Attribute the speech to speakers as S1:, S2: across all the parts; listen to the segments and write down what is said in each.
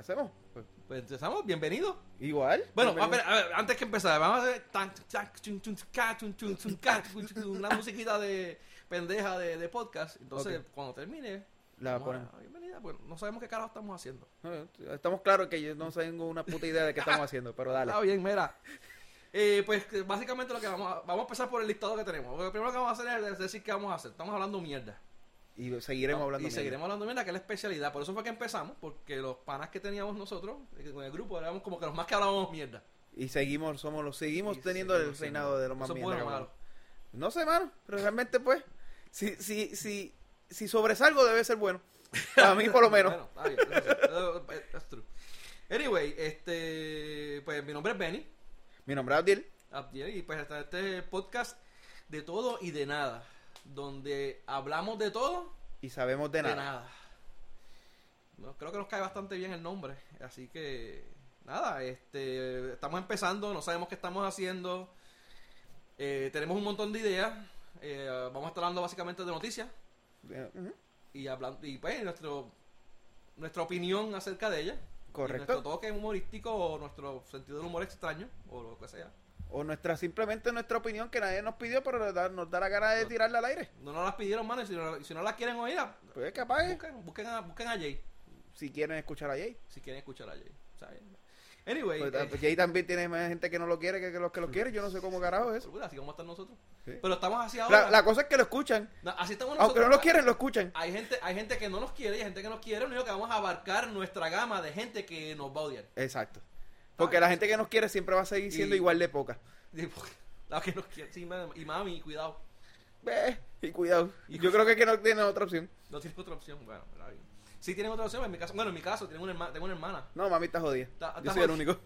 S1: hacemos? Pues,
S2: Pues empezamos, bienvenido.
S1: igual.
S2: Bueno, a
S1: bienvenido.
S2: ver, a ver, antes que empezar, vamos a hacer una musiquita de pendeja de, de podcast. Entonces, cuando termine,
S1: La
S2: bienvenida. Pues no sabemos qué carajo estamos haciendo.
S1: Estamos claros que yo no tengo una puta idea de qué estamos haciendo, pero dale.
S2: Está bien, mira. Eh, pues básicamente lo que vamos a, vamos a empezar por el listado que tenemos. Lo primero que vamos a hacer es decir qué vamos a hacer. Estamos hablando mierda.
S1: Y seguiremos hablando.
S2: y
S1: mierda.
S2: seguiremos hablando mierda, que es la especialidad. Por eso fue que empezamos, porque los panas que teníamos nosotros, eh, con el grupo, éramos como que los más que hablábamos mierda.
S1: Y seguimos, somos los, seguimos
S2: Y
S1: teniendo el
S2: seguimos siendo-
S1: reinado de los más mierda. No sé, mano, pero realmente pues, si, si, si, si sobresalgo debe ser bueno. Para mí por lo menos.
S2: Bueno, está bien. true. Anyway, este, pues mi nombre es Benny.
S1: Mi nombre es Abdiel.
S2: Abdiel, y pues este es el podcast de todo y de nada. Donde hablamos de todo
S1: Y sabemos de
S2: de
S1: nada.
S2: nada. No, creo que nos cae bastante bien el nombre. Así que, nada, este, estamos empezando, no sabemos qué estamos haciendo. Eh, tenemos un montón de ideas. Eh, vamos a estar hablando básicamente de noticias. Y hablando, y pues nuestro, nuestra opinión acerca de ellas. Y
S1: Correcto.
S2: nuestro toque humorístico o nuestro sentido del humor extraño, o lo que sea.
S1: O nuestra, simplemente nuestra opinión que nadie nos pidió, pero nos da, nos da la gana de tirarla al aire.
S2: No nos las pidieron, mano, y si no, si no las quieren oír,
S1: Pues capaz,
S2: busquen, busquen, a, busquen a Jay,
S1: si quieren escuchar a Jay.
S2: si quieren escuchar a Jay. ¿sabes? Anyway,
S1: Pues,
S2: eh,
S1: Jay también tiene más gente que no lo quiere que, que los que lo quieren. Yo no sé cómo carajo es
S2: así a estar nosotros.
S1: Sí.
S2: Pero estamos así ahora.
S1: La, la cosa es que lo escuchan.
S2: No, así estamos
S1: Aunque
S2: nosotros.
S1: no lo quieren, lo escuchan.
S2: Hay gente, hay gente que no nos quiere y hay gente que nos quiere. Lo único que vamos a abarcar nuestra gama de gente que nos va a odiar.
S1: Exacto. Porque la gente que nos quiere siempre va a seguir siendo
S2: Y-
S1: igual de poca.
S2: La que nos quiere. Sí, mami, y mami, cuidado.
S1: Ve, y cuidado.
S2: Y-
S1: Yo creo que, que no tiene otra opción.
S2: No tienes otra opción. Bueno, está bien. Sí tienen otra opción. En mi caso, bueno, en mi caso, tengo una, herma- tengo una hermana.
S1: No, mami está jodida.
S2: Está-
S1: Yo
S2: está
S1: soy el único.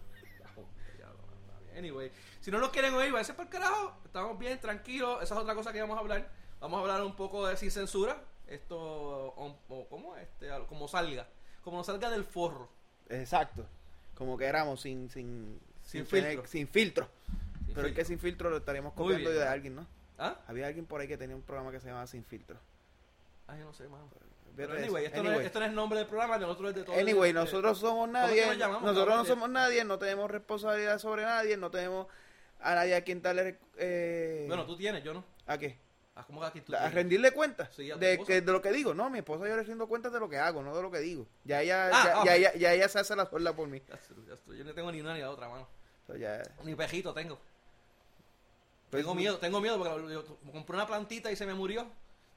S2: Anyway, si no nos quieren oír, váyanse por carajo. Estamos bien, tranquilos. Esa es otra cosa que vamos a hablar. Vamos a hablar un poco de sin censura. Esto, o- o- ¿cómo? Este, como salga. Como nos salga del forro.
S1: Exacto. Como que éramos sin, sin,
S2: Sin
S1: tener-
S2: filtro.
S1: sin filtro.
S2: Sin
S1: Pero es que sin filtro lo estaríamos copiando
S2: bien.
S1: de alguien, ¿no?
S2: ¿Ah?
S1: Había alguien por ahí que tenía un programa que se llamaba Sin Filtro.
S2: Ay, no sé, mano. Pero anyway, esto, No
S1: Anyway.
S2: es, esto no es nombre del programa, nosotros es de todo.
S1: Anyway, nosotros somos
S2: ¿Cómo es que
S1: nadie.
S2: nos llamamos,
S1: Nosotros no somos nadie, no tenemos responsabilidad sobre nadie, no tenemos a nadie a quien darle. Eh,
S2: Bueno, tú tienes, yo no.
S1: ¿A qué?
S2: Ah, ¿Cómo que aquí tú
S1: a rendirle cuentas
S2: Sí,
S1: de, que, de lo que digo. No, mi esposa yo le rindo cuentas de lo que hago, no de lo que digo. Ya ella,
S2: Ah,
S1: ya,
S2: ah.
S1: ya, ella- ya ella se hace la suelda por mí.
S2: Yo no tengo ni una ni la otra, mano.
S1: O sea, ya-
S2: Ni pejito tengo.
S1: Pues,
S2: tengo miedo, tengo miedo porque yo compré una plantita y se me murió.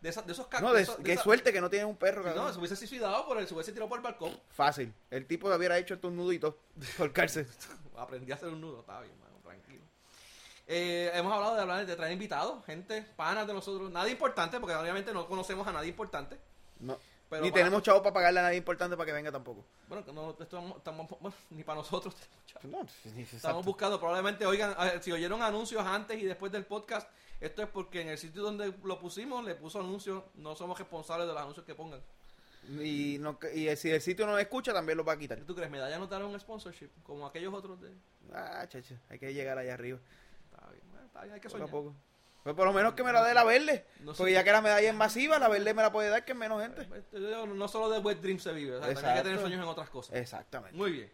S2: De, esas, de esos cactus.
S1: No, de, qué suerte que no tienes un perro.
S2: No, se hubiese suicidado por él, se hubiese tirado por el balcón.
S1: Fácil. El tipo hubiera hecho estos nuditos por cárcel.
S2: Aprendí a hacer un nudo, está bien, tranquilo. Eh, hemos hablado de hablar de traer invitados, gente, panas de nosotros, nada importante, porque obviamente no conocemos a nadie importante.
S1: No.
S2: Pero
S1: Ni
S2: para-
S1: tenemos chavos para pagarle a nadie importante para que venga tampoco.
S2: Bueno, no, estamos, bueno, ni para nosotros.
S1: No,
S2: Estamos buscando, probablemente oigan, si oyeron anuncios antes y después del podcast, esto es porque en el sitio donde lo pusimos le puso anuncios, no somos responsables de los anuncios que pongan.
S1: Y, no, y si el sitio no lo escucha, también lo va a quitar.
S2: ¿Tú crees? ¿Medalla no dará un sponsorship? Como aquellos otros de...
S1: Ah, chacho, hay que llegar allá arriba.
S2: Está bien, bueno, está bien, hay que
S1: Poco a
S2: soñar.
S1: poco. Pues por lo menos que me la dé la verde.
S2: No sé.
S1: Porque ya que la medalla es masiva, la verde me la puede dar que es menos gente.
S2: Este, No solo de wet dreams se vive, o sea, también hay que tener sueños en otras cosas.
S1: Exactamente.
S2: Muy bien.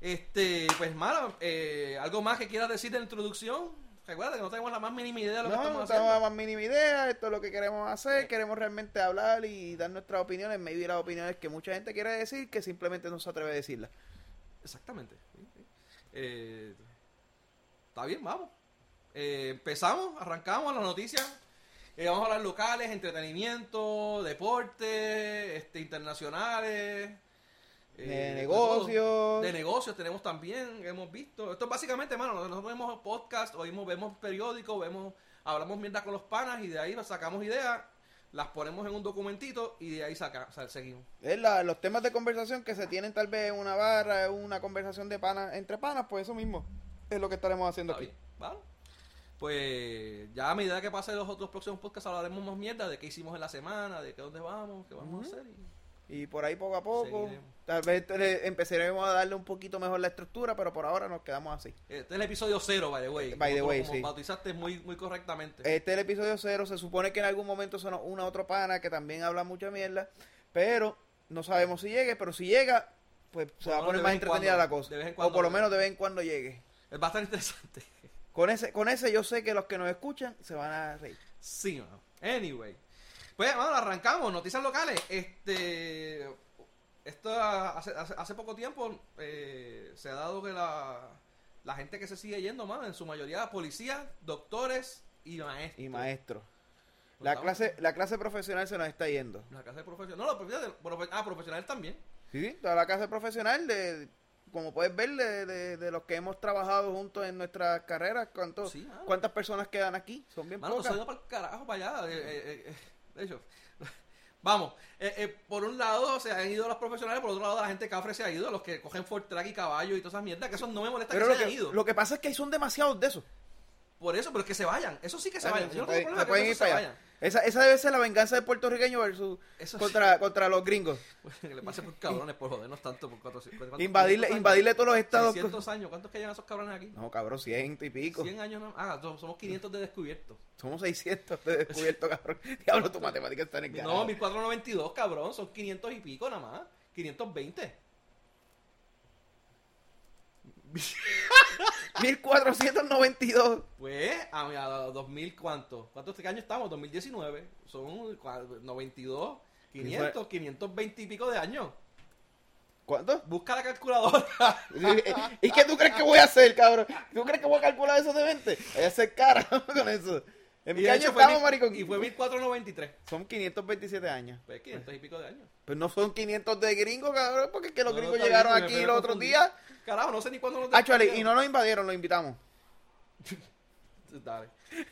S2: Este, pues, mano, eh, ¿algo más que quieras decir de la introducción? Recuerda que no tenemos la más mínima idea de lo que
S1: No,
S2: estamos
S1: no
S2: haciendo.
S1: tenemos la más mínima idea, esto es lo que queremos hacer, queremos realmente hablar y dar nuestras opiniones, maybe las opiniones que mucha gente quiere decir que simplemente no se atreve a decirlas.
S2: Exactamente. Eh, Está bien, vamos. Eh, empezamos, arrancamos las noticias. Eh, vamos a hablar locales, entretenimiento, deporte, este, internacionales.
S1: De
S2: eh,
S1: negocios.
S2: De negocios tenemos también, hemos visto. Esto es básicamente, hermano, nosotros vemos podcast, oímos, vemos periódicos, vemos, hablamos mierda con los panas y de ahí sacamos ideas, las ponemos en un documentito y de ahí saca, o sea, seguimos.
S1: Es la- los temas de conversación que se tienen tal vez en una barra, en una conversación de panas, entre panas, pues eso mismo es lo que estaremos haciendo
S2: Está
S1: aquí.
S2: bien, ¿vale? Pues ya a medida que pasen los otros próximos podcasts hablaremos más mierda de qué hicimos en la semana, de qué dónde vamos, qué vamos a hacer. y-
S1: Y por ahí poco a poco,
S2: Seguiremos.
S1: tal vez le- empezaremos a darle un poquito mejor la estructura, pero por ahora nos quedamos así.
S2: Este es el episodio cero, by the way.
S1: By the way,
S2: como
S1: sí.
S2: bautizaste muy, muy correctamente.
S1: Este es el episodio cero, se supone que en algún momento son una otro pana que también habla mucha mierda, pero no sabemos si llegue, pero si llega, pues se va a poner más entretenida
S2: cuando,
S1: la cosa.
S2: de vez en
S1: o por lo menos de vez en cuando llegue.
S2: Va a estar interesante.
S1: Con ese, con ese yo sé que los que nos escuchan se van a reír.
S2: Sí, mano. Anyway. Pues, bueno, arrancamos. Noticias locales. Este. Esto hace, hace, hace poco tiempo eh, se ha dado que la, la gente que se sigue yendo, mano, en su mayoría policías, doctores y maestros.
S1: Y maestro.
S2: Pues
S1: La
S2: estamos-
S1: clase, la clase profesional se nos está yendo.
S2: La clase profesional. No, profesionales. profe- ah, profesionales también.
S1: Sí, toda la clase profesional, de, como puedes ver, de, de- de los que hemos trabajado juntos en nuestras carreras, ¿cuántos,
S2: Sí, mano.
S1: ¿cuántas personas quedan aquí? Son bien
S2: Mano,
S1: pocas.
S2: para el carajo, para allá. eh, eh, eh, de hecho, vamos. eh, eh, por un lado se han ido los profesionales, por otro lado la gente cafre se ha ido, los que cogen Fortrack y caballo y todas esas mierdas, que eso no me molesta
S1: Pero
S2: que
S1: lo
S2: se hayan
S1: que,
S2: ido.
S1: lo que pasa es que hay son demasiados de esos.
S2: Por eso, pero que se vayan. Eso sí que se vayan. Yo no tengo problema que se vayan.
S1: Esa, esa debe ser la venganza del puertorriqueño versus
S2: Eso
S1: contra, contra los gringos.
S2: que le pase por cabrones, por jodernos tanto. Por 400, ¿cuántos-
S1: Invadirle, invadirle todos los estados.
S2: 600 años. ¿Cuántos que llegan esos cabrones aquí?
S1: No, cabrón, ciento y pico.
S2: 100 años no. Ah, so- somos 500 de descubierto.
S1: Somos 600 de descubierto, cabrón. Diablo, tu matemática está en el
S2: No,
S1: carajo.
S2: 1492, cabrón. Son 500 y pico nada más. 520.
S1: 1492.
S2: Pues, a, a 2000, ¿cuánto? ¿Cuántos años estamos? 2019. Son cua- 92, 500, 520 y pico de años.
S1: ¿Cuánto?
S2: Busca la calculadora.
S1: ¿Y qué tú crees que voy a hacer, cabrón? ¿Tú crees que voy a calcular eso de 20? Voy a hacer cara con eso. ¿En
S2: hecho fue
S1: estamos,
S2: mil-
S1: maricón?
S2: Y fue 1493.
S1: Son 527 años.
S2: Pues 500 y pico de años.
S1: Pues no son 500 de gringos, cabrón, porque es que los
S2: No,
S1: gringos llegaron
S2: bien,
S1: aquí los otros días.
S2: Carajo, no sé ni cuándo nos
S1: Actually, y no nos invadieron, los invitamos.
S2: Dale.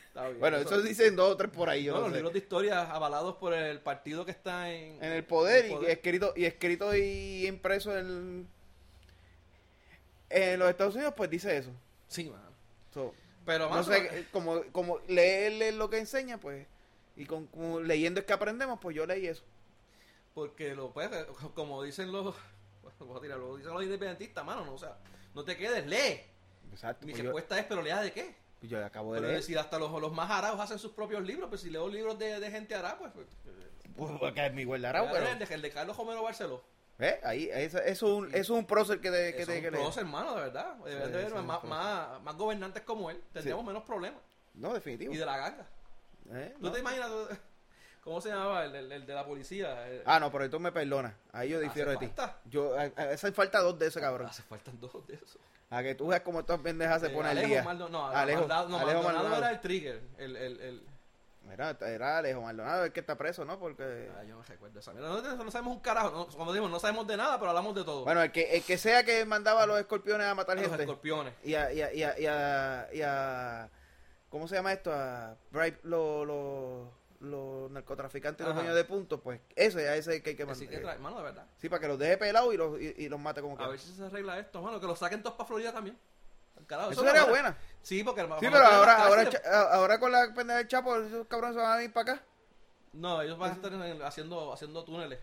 S2: Está bien.
S1: Bueno, eso dicen dos o tres por ahí, yo
S2: No, los
S1: sé.
S2: libros de historia avalados por el partido que está en,
S1: En el poder,
S2: en el
S1: y escrito y escrito y impreso en, en los Estados Unidos, pues dice eso.
S2: Sí, mano.
S1: So,
S2: Pero,
S1: no
S2: mano,
S1: sé, como, como leerle lo que enseña, pues, y con, como leyendo es que aprendemos, pues yo leí eso.
S2: Porque lo pues, como dicen los voy a tirar, lo dicen los independentistas, mano, no, o sea, no te quedes, lee.
S1: Exacto.
S2: Mi
S1: pues yo,
S2: respuesta es, pero lea de qué?
S1: pues yo acabo de
S2: Pero
S1: leer.
S2: decir, hasta los, los más araos hacen sus propios libros, pues si leo libros de, de gente ará, pues, pues
S1: Pues, porque es mi guardará, pero...
S2: el, de, el de Carlos Homero Barceló.
S1: ¿Eh? Ahí, eso, eso es un, es un prócer que, de, que
S2: es
S1: que
S2: un
S1: leer.
S2: prócer, hermano, de verdad.
S1: Sí,
S2: de
S1: sí,
S2: más, más, más gobernantes como él. Tendríamos menos problemas.
S1: No, definitivo.
S2: Y de la ganga.
S1: ¿Eh?
S2: ¿Tú
S1: No.
S2: te imaginas cómo se llamaba el, el- el de la policía? El-
S1: Ah, no, pero tú me perdonas. Ahí yo
S2: ¿Hace
S1: difiero de ti.
S2: falta?
S1: Yo, hace falta dos de ese cabrón.
S2: Hace faltan dos de esos.
S1: A que tú veas cómo estas pendejas se
S2: Eh,
S1: ponen al día.
S2: Maldo- no,
S1: Alejo,
S2: Maldonado, no,
S1: Alejo
S2: Maldonado
S1: Maldonado.
S2: era el trigger. El, el, el,
S1: Mira, era Alejo Maldonado el que está preso, ¿no? Porque...
S2: Ah, yo no recuerdo esa mierda. No, no sabemos un carajo. no, como digo, no sabemos de nada, pero hablamos de todo.
S1: Bueno, el que, el que sea que mandaba a los escorpiones a
S2: A
S1: matar
S2: los
S1: gente.
S2: escorpiones.
S1: Y a, y, a, y, a, y, a, y a- ¿Cómo se llama esto? A bribe los los los narcotraficantes y los dueños de puntos. Pues ese, a ese es el que hay que mandar.
S2: que, trae- mano, de verdad.
S1: Sí, para que los deje pelados y los, y, y los mate como
S2: A
S1: que.
S2: ver si se arregla esto. Bueno, que lo saquen todos para Florida también. Carajo,
S1: Eso
S2: es
S1: sería
S2: una
S1: buena.
S2: Sí, porque
S1: Sí, pero ahora, ahora, cha- ahora con la pendeja del Chapo, esos cabrones se van a venir para acá.
S2: No, ellos van a estar en- haciendo, haciendo túneles.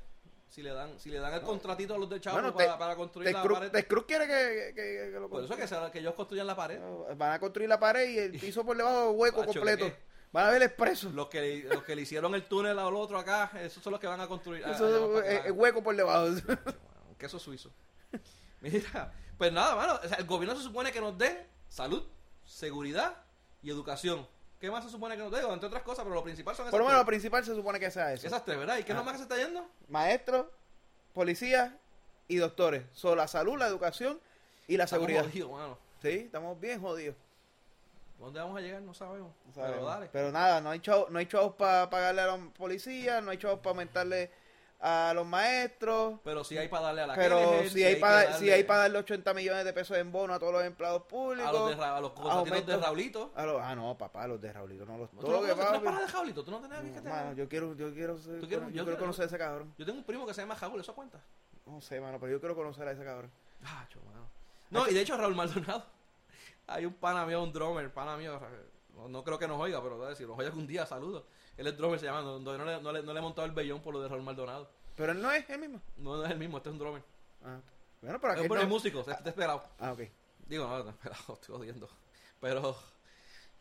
S2: Si le dan, si le dan el contratito a los del Chavo
S1: Bueno,
S2: para,
S1: te-
S2: para construir
S1: Ted
S2: la
S1: Cruz,
S2: pared.
S1: Ted Cruz quiere que, que- que lo
S2: Por eso que, se- que ellos construyan la pared.
S1: Van a construir la pared y el piso por debajo hueco
S2: Macho,
S1: completo. Van a ver el expreso.
S2: Los que, los que le hicieron el túnel al otro acá, esos son los que van a construir. ah,
S1: Eso
S2: para
S1: es,
S2: acá.
S1: es hueco por debajo.
S2: Queso suizo. Mira, pues nada, mano. o sea, el gobierno se supone que nos dé salud, seguridad y educación. ¿Qué más se supone que nos dé? Entre otras cosas, pero lo principal son esas
S1: Por lo menos lo principal se supone que sea eso.
S2: Esas tres, ¿verdad? ¿Y qué es
S1: Ah.
S2: lo más que se está yendo?
S1: Maestros, policías y doctores. Son la salud, la educación y la
S2: Estamos
S1: seguridad.
S2: jodidos, mano.
S1: Sí, estamos bien jodidos.
S2: ¿Dónde vamos a llegar? No sabemos.
S1: No
S2: Pero dale.
S1: Pero nada, no hay chavos, no hay chavos para pagarle a los policías, no hay chavos para aumentarle a los maestros.
S2: Pero sí hay para darle a la
S1: Pero si hay,
S2: que
S1: para
S2: darle
S1: si hay para darle 80 millones de pesos en bono a todos los empleados públicos.
S2: a los, de, a los de Raulito.
S1: a los- ah, no, papá, los de Raulito, no los
S2: ¿No,
S1: todo lo
S2: no
S1: que
S2: ¿tú no
S1: va.
S2: paras de Raulito? ¿Tú no tenés que te-
S1: Mano, yo quiero, yo quiero, ser-
S2: ¿Tú quieres-
S1: yo
S2: yo
S1: quiero conocer a ese cabrón.
S2: Yo tengo un primo que se llama Raúl, ¿eso cuenta?
S1: No sé, mano, pero yo quiero conocer a ese cabrón.
S2: Ah, cho, mano. No, y de hecho Raúl Maldonado. Hay un pana mío, un drummer, pana mío. No, no creo que nos oiga, pero si nos oiga algún día, saludos. Él es drummer, se llama. No, no, le, no, le, no le he montado el vellón por lo de Raúl Maldonado.
S1: Pero él no es el mismo.
S2: No, no es el mismo, este es un drummer.
S1: Ah, bueno, pero
S2: Es
S1: aquel
S2: un
S1: no.
S2: músico, está está esperado.
S1: Ah, ok.
S2: Digo, no, no, esperado, estoy odiando. Pero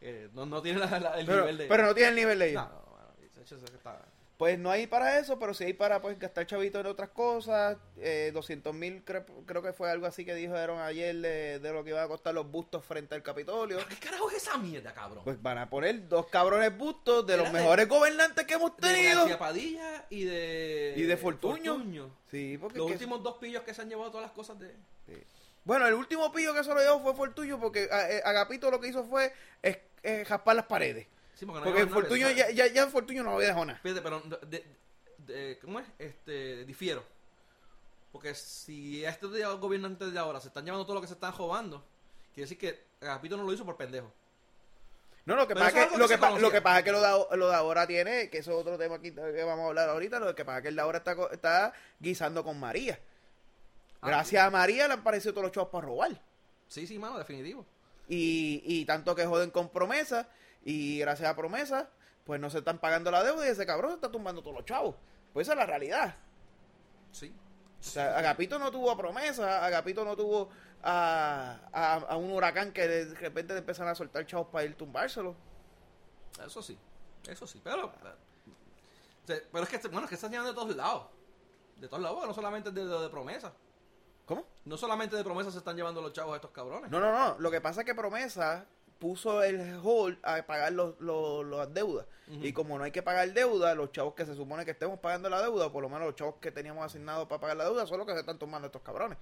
S2: eh, no, no tiene la- la- el
S1: Pero,
S2: nivel de.
S1: pero no tiene el nivel de ellos.
S2: No, no, mano, de hecho, eso que está.
S1: Pues no hay para eso, pero sí hay para pues gastar chavito en otras cosas. Eh, 200 mil creo, creo que fue algo así que dijeron ayer de, de lo que iban a costar los bustos frente al Capitolio.
S2: ¿Qué carajo es esa mierda, cabrón?
S1: Pues van a poner dos cabrones bustos de los
S2: de-
S1: mejores gobernantes que hemos
S2: de
S1: tenido.
S2: García Padilla y de...
S1: Y de Fortuño. Sí, porque
S2: Los
S1: es
S2: últimos dos pillos que se han llevado todas las cosas de...
S1: sí. Bueno, el último pillo que se lo llevó fue Fortuño porque eh, Agapito lo que hizo fue es, eh, jaspar las paredes.
S2: Sí, porque no
S1: Porque Fortuño ya, ya, ya Fortuño no había dejado nada.
S2: Fíjate, pero de- de- ¿cómo es? Este, difiero. Porque si a estos días- gobernantes de ahora se están llevando todo lo que se están robando, quiere decir que Agapito no lo hizo por pendejo.
S1: No, lo que pasa
S2: es
S1: que, lo
S2: que
S1: pa- lo que pasa es que lo de, lo de ahora tiene, que eso es otro tema aquí que vamos a hablar ahorita, lo que pasa es que el de ahora está, está guisando con María.
S2: Ah,
S1: Gracias a María le han parecido todos los chavos para robar.
S2: Sí, sí, mano, definitivo.
S1: Y, y tanto que joden con promesa, y gracias a promesa, pues no se están pagando la deuda y ese cabrón se está tumbando todos los chavos. Pues esa es la realidad.
S2: Sí.
S1: O sea, Agapito no tuvo a promesa, Agapito no tuvo a, a, a un huracán que de repente le empiezan a soltar chavos para ir tumbárselo.
S2: Eso sí. Eso sí. Pero, o sea, pero es que, bueno, es que están llegando de todos lados. De todos lados, no solamente de, de, de promesa.
S1: ¿Cómo?
S2: No solamente de promesa se están llevando los chavos a estos cabrones.
S1: No, no, no. Lo que pasa es que Promesa puso el hold a pagar los, los, las deudas. Y como no hay que pagar deuda, los chavos que se supone que estemos pagando la deuda, o por lo menos los chavos que teníamos asignados para pagar la deuda, son los que se están tomando estos cabrones.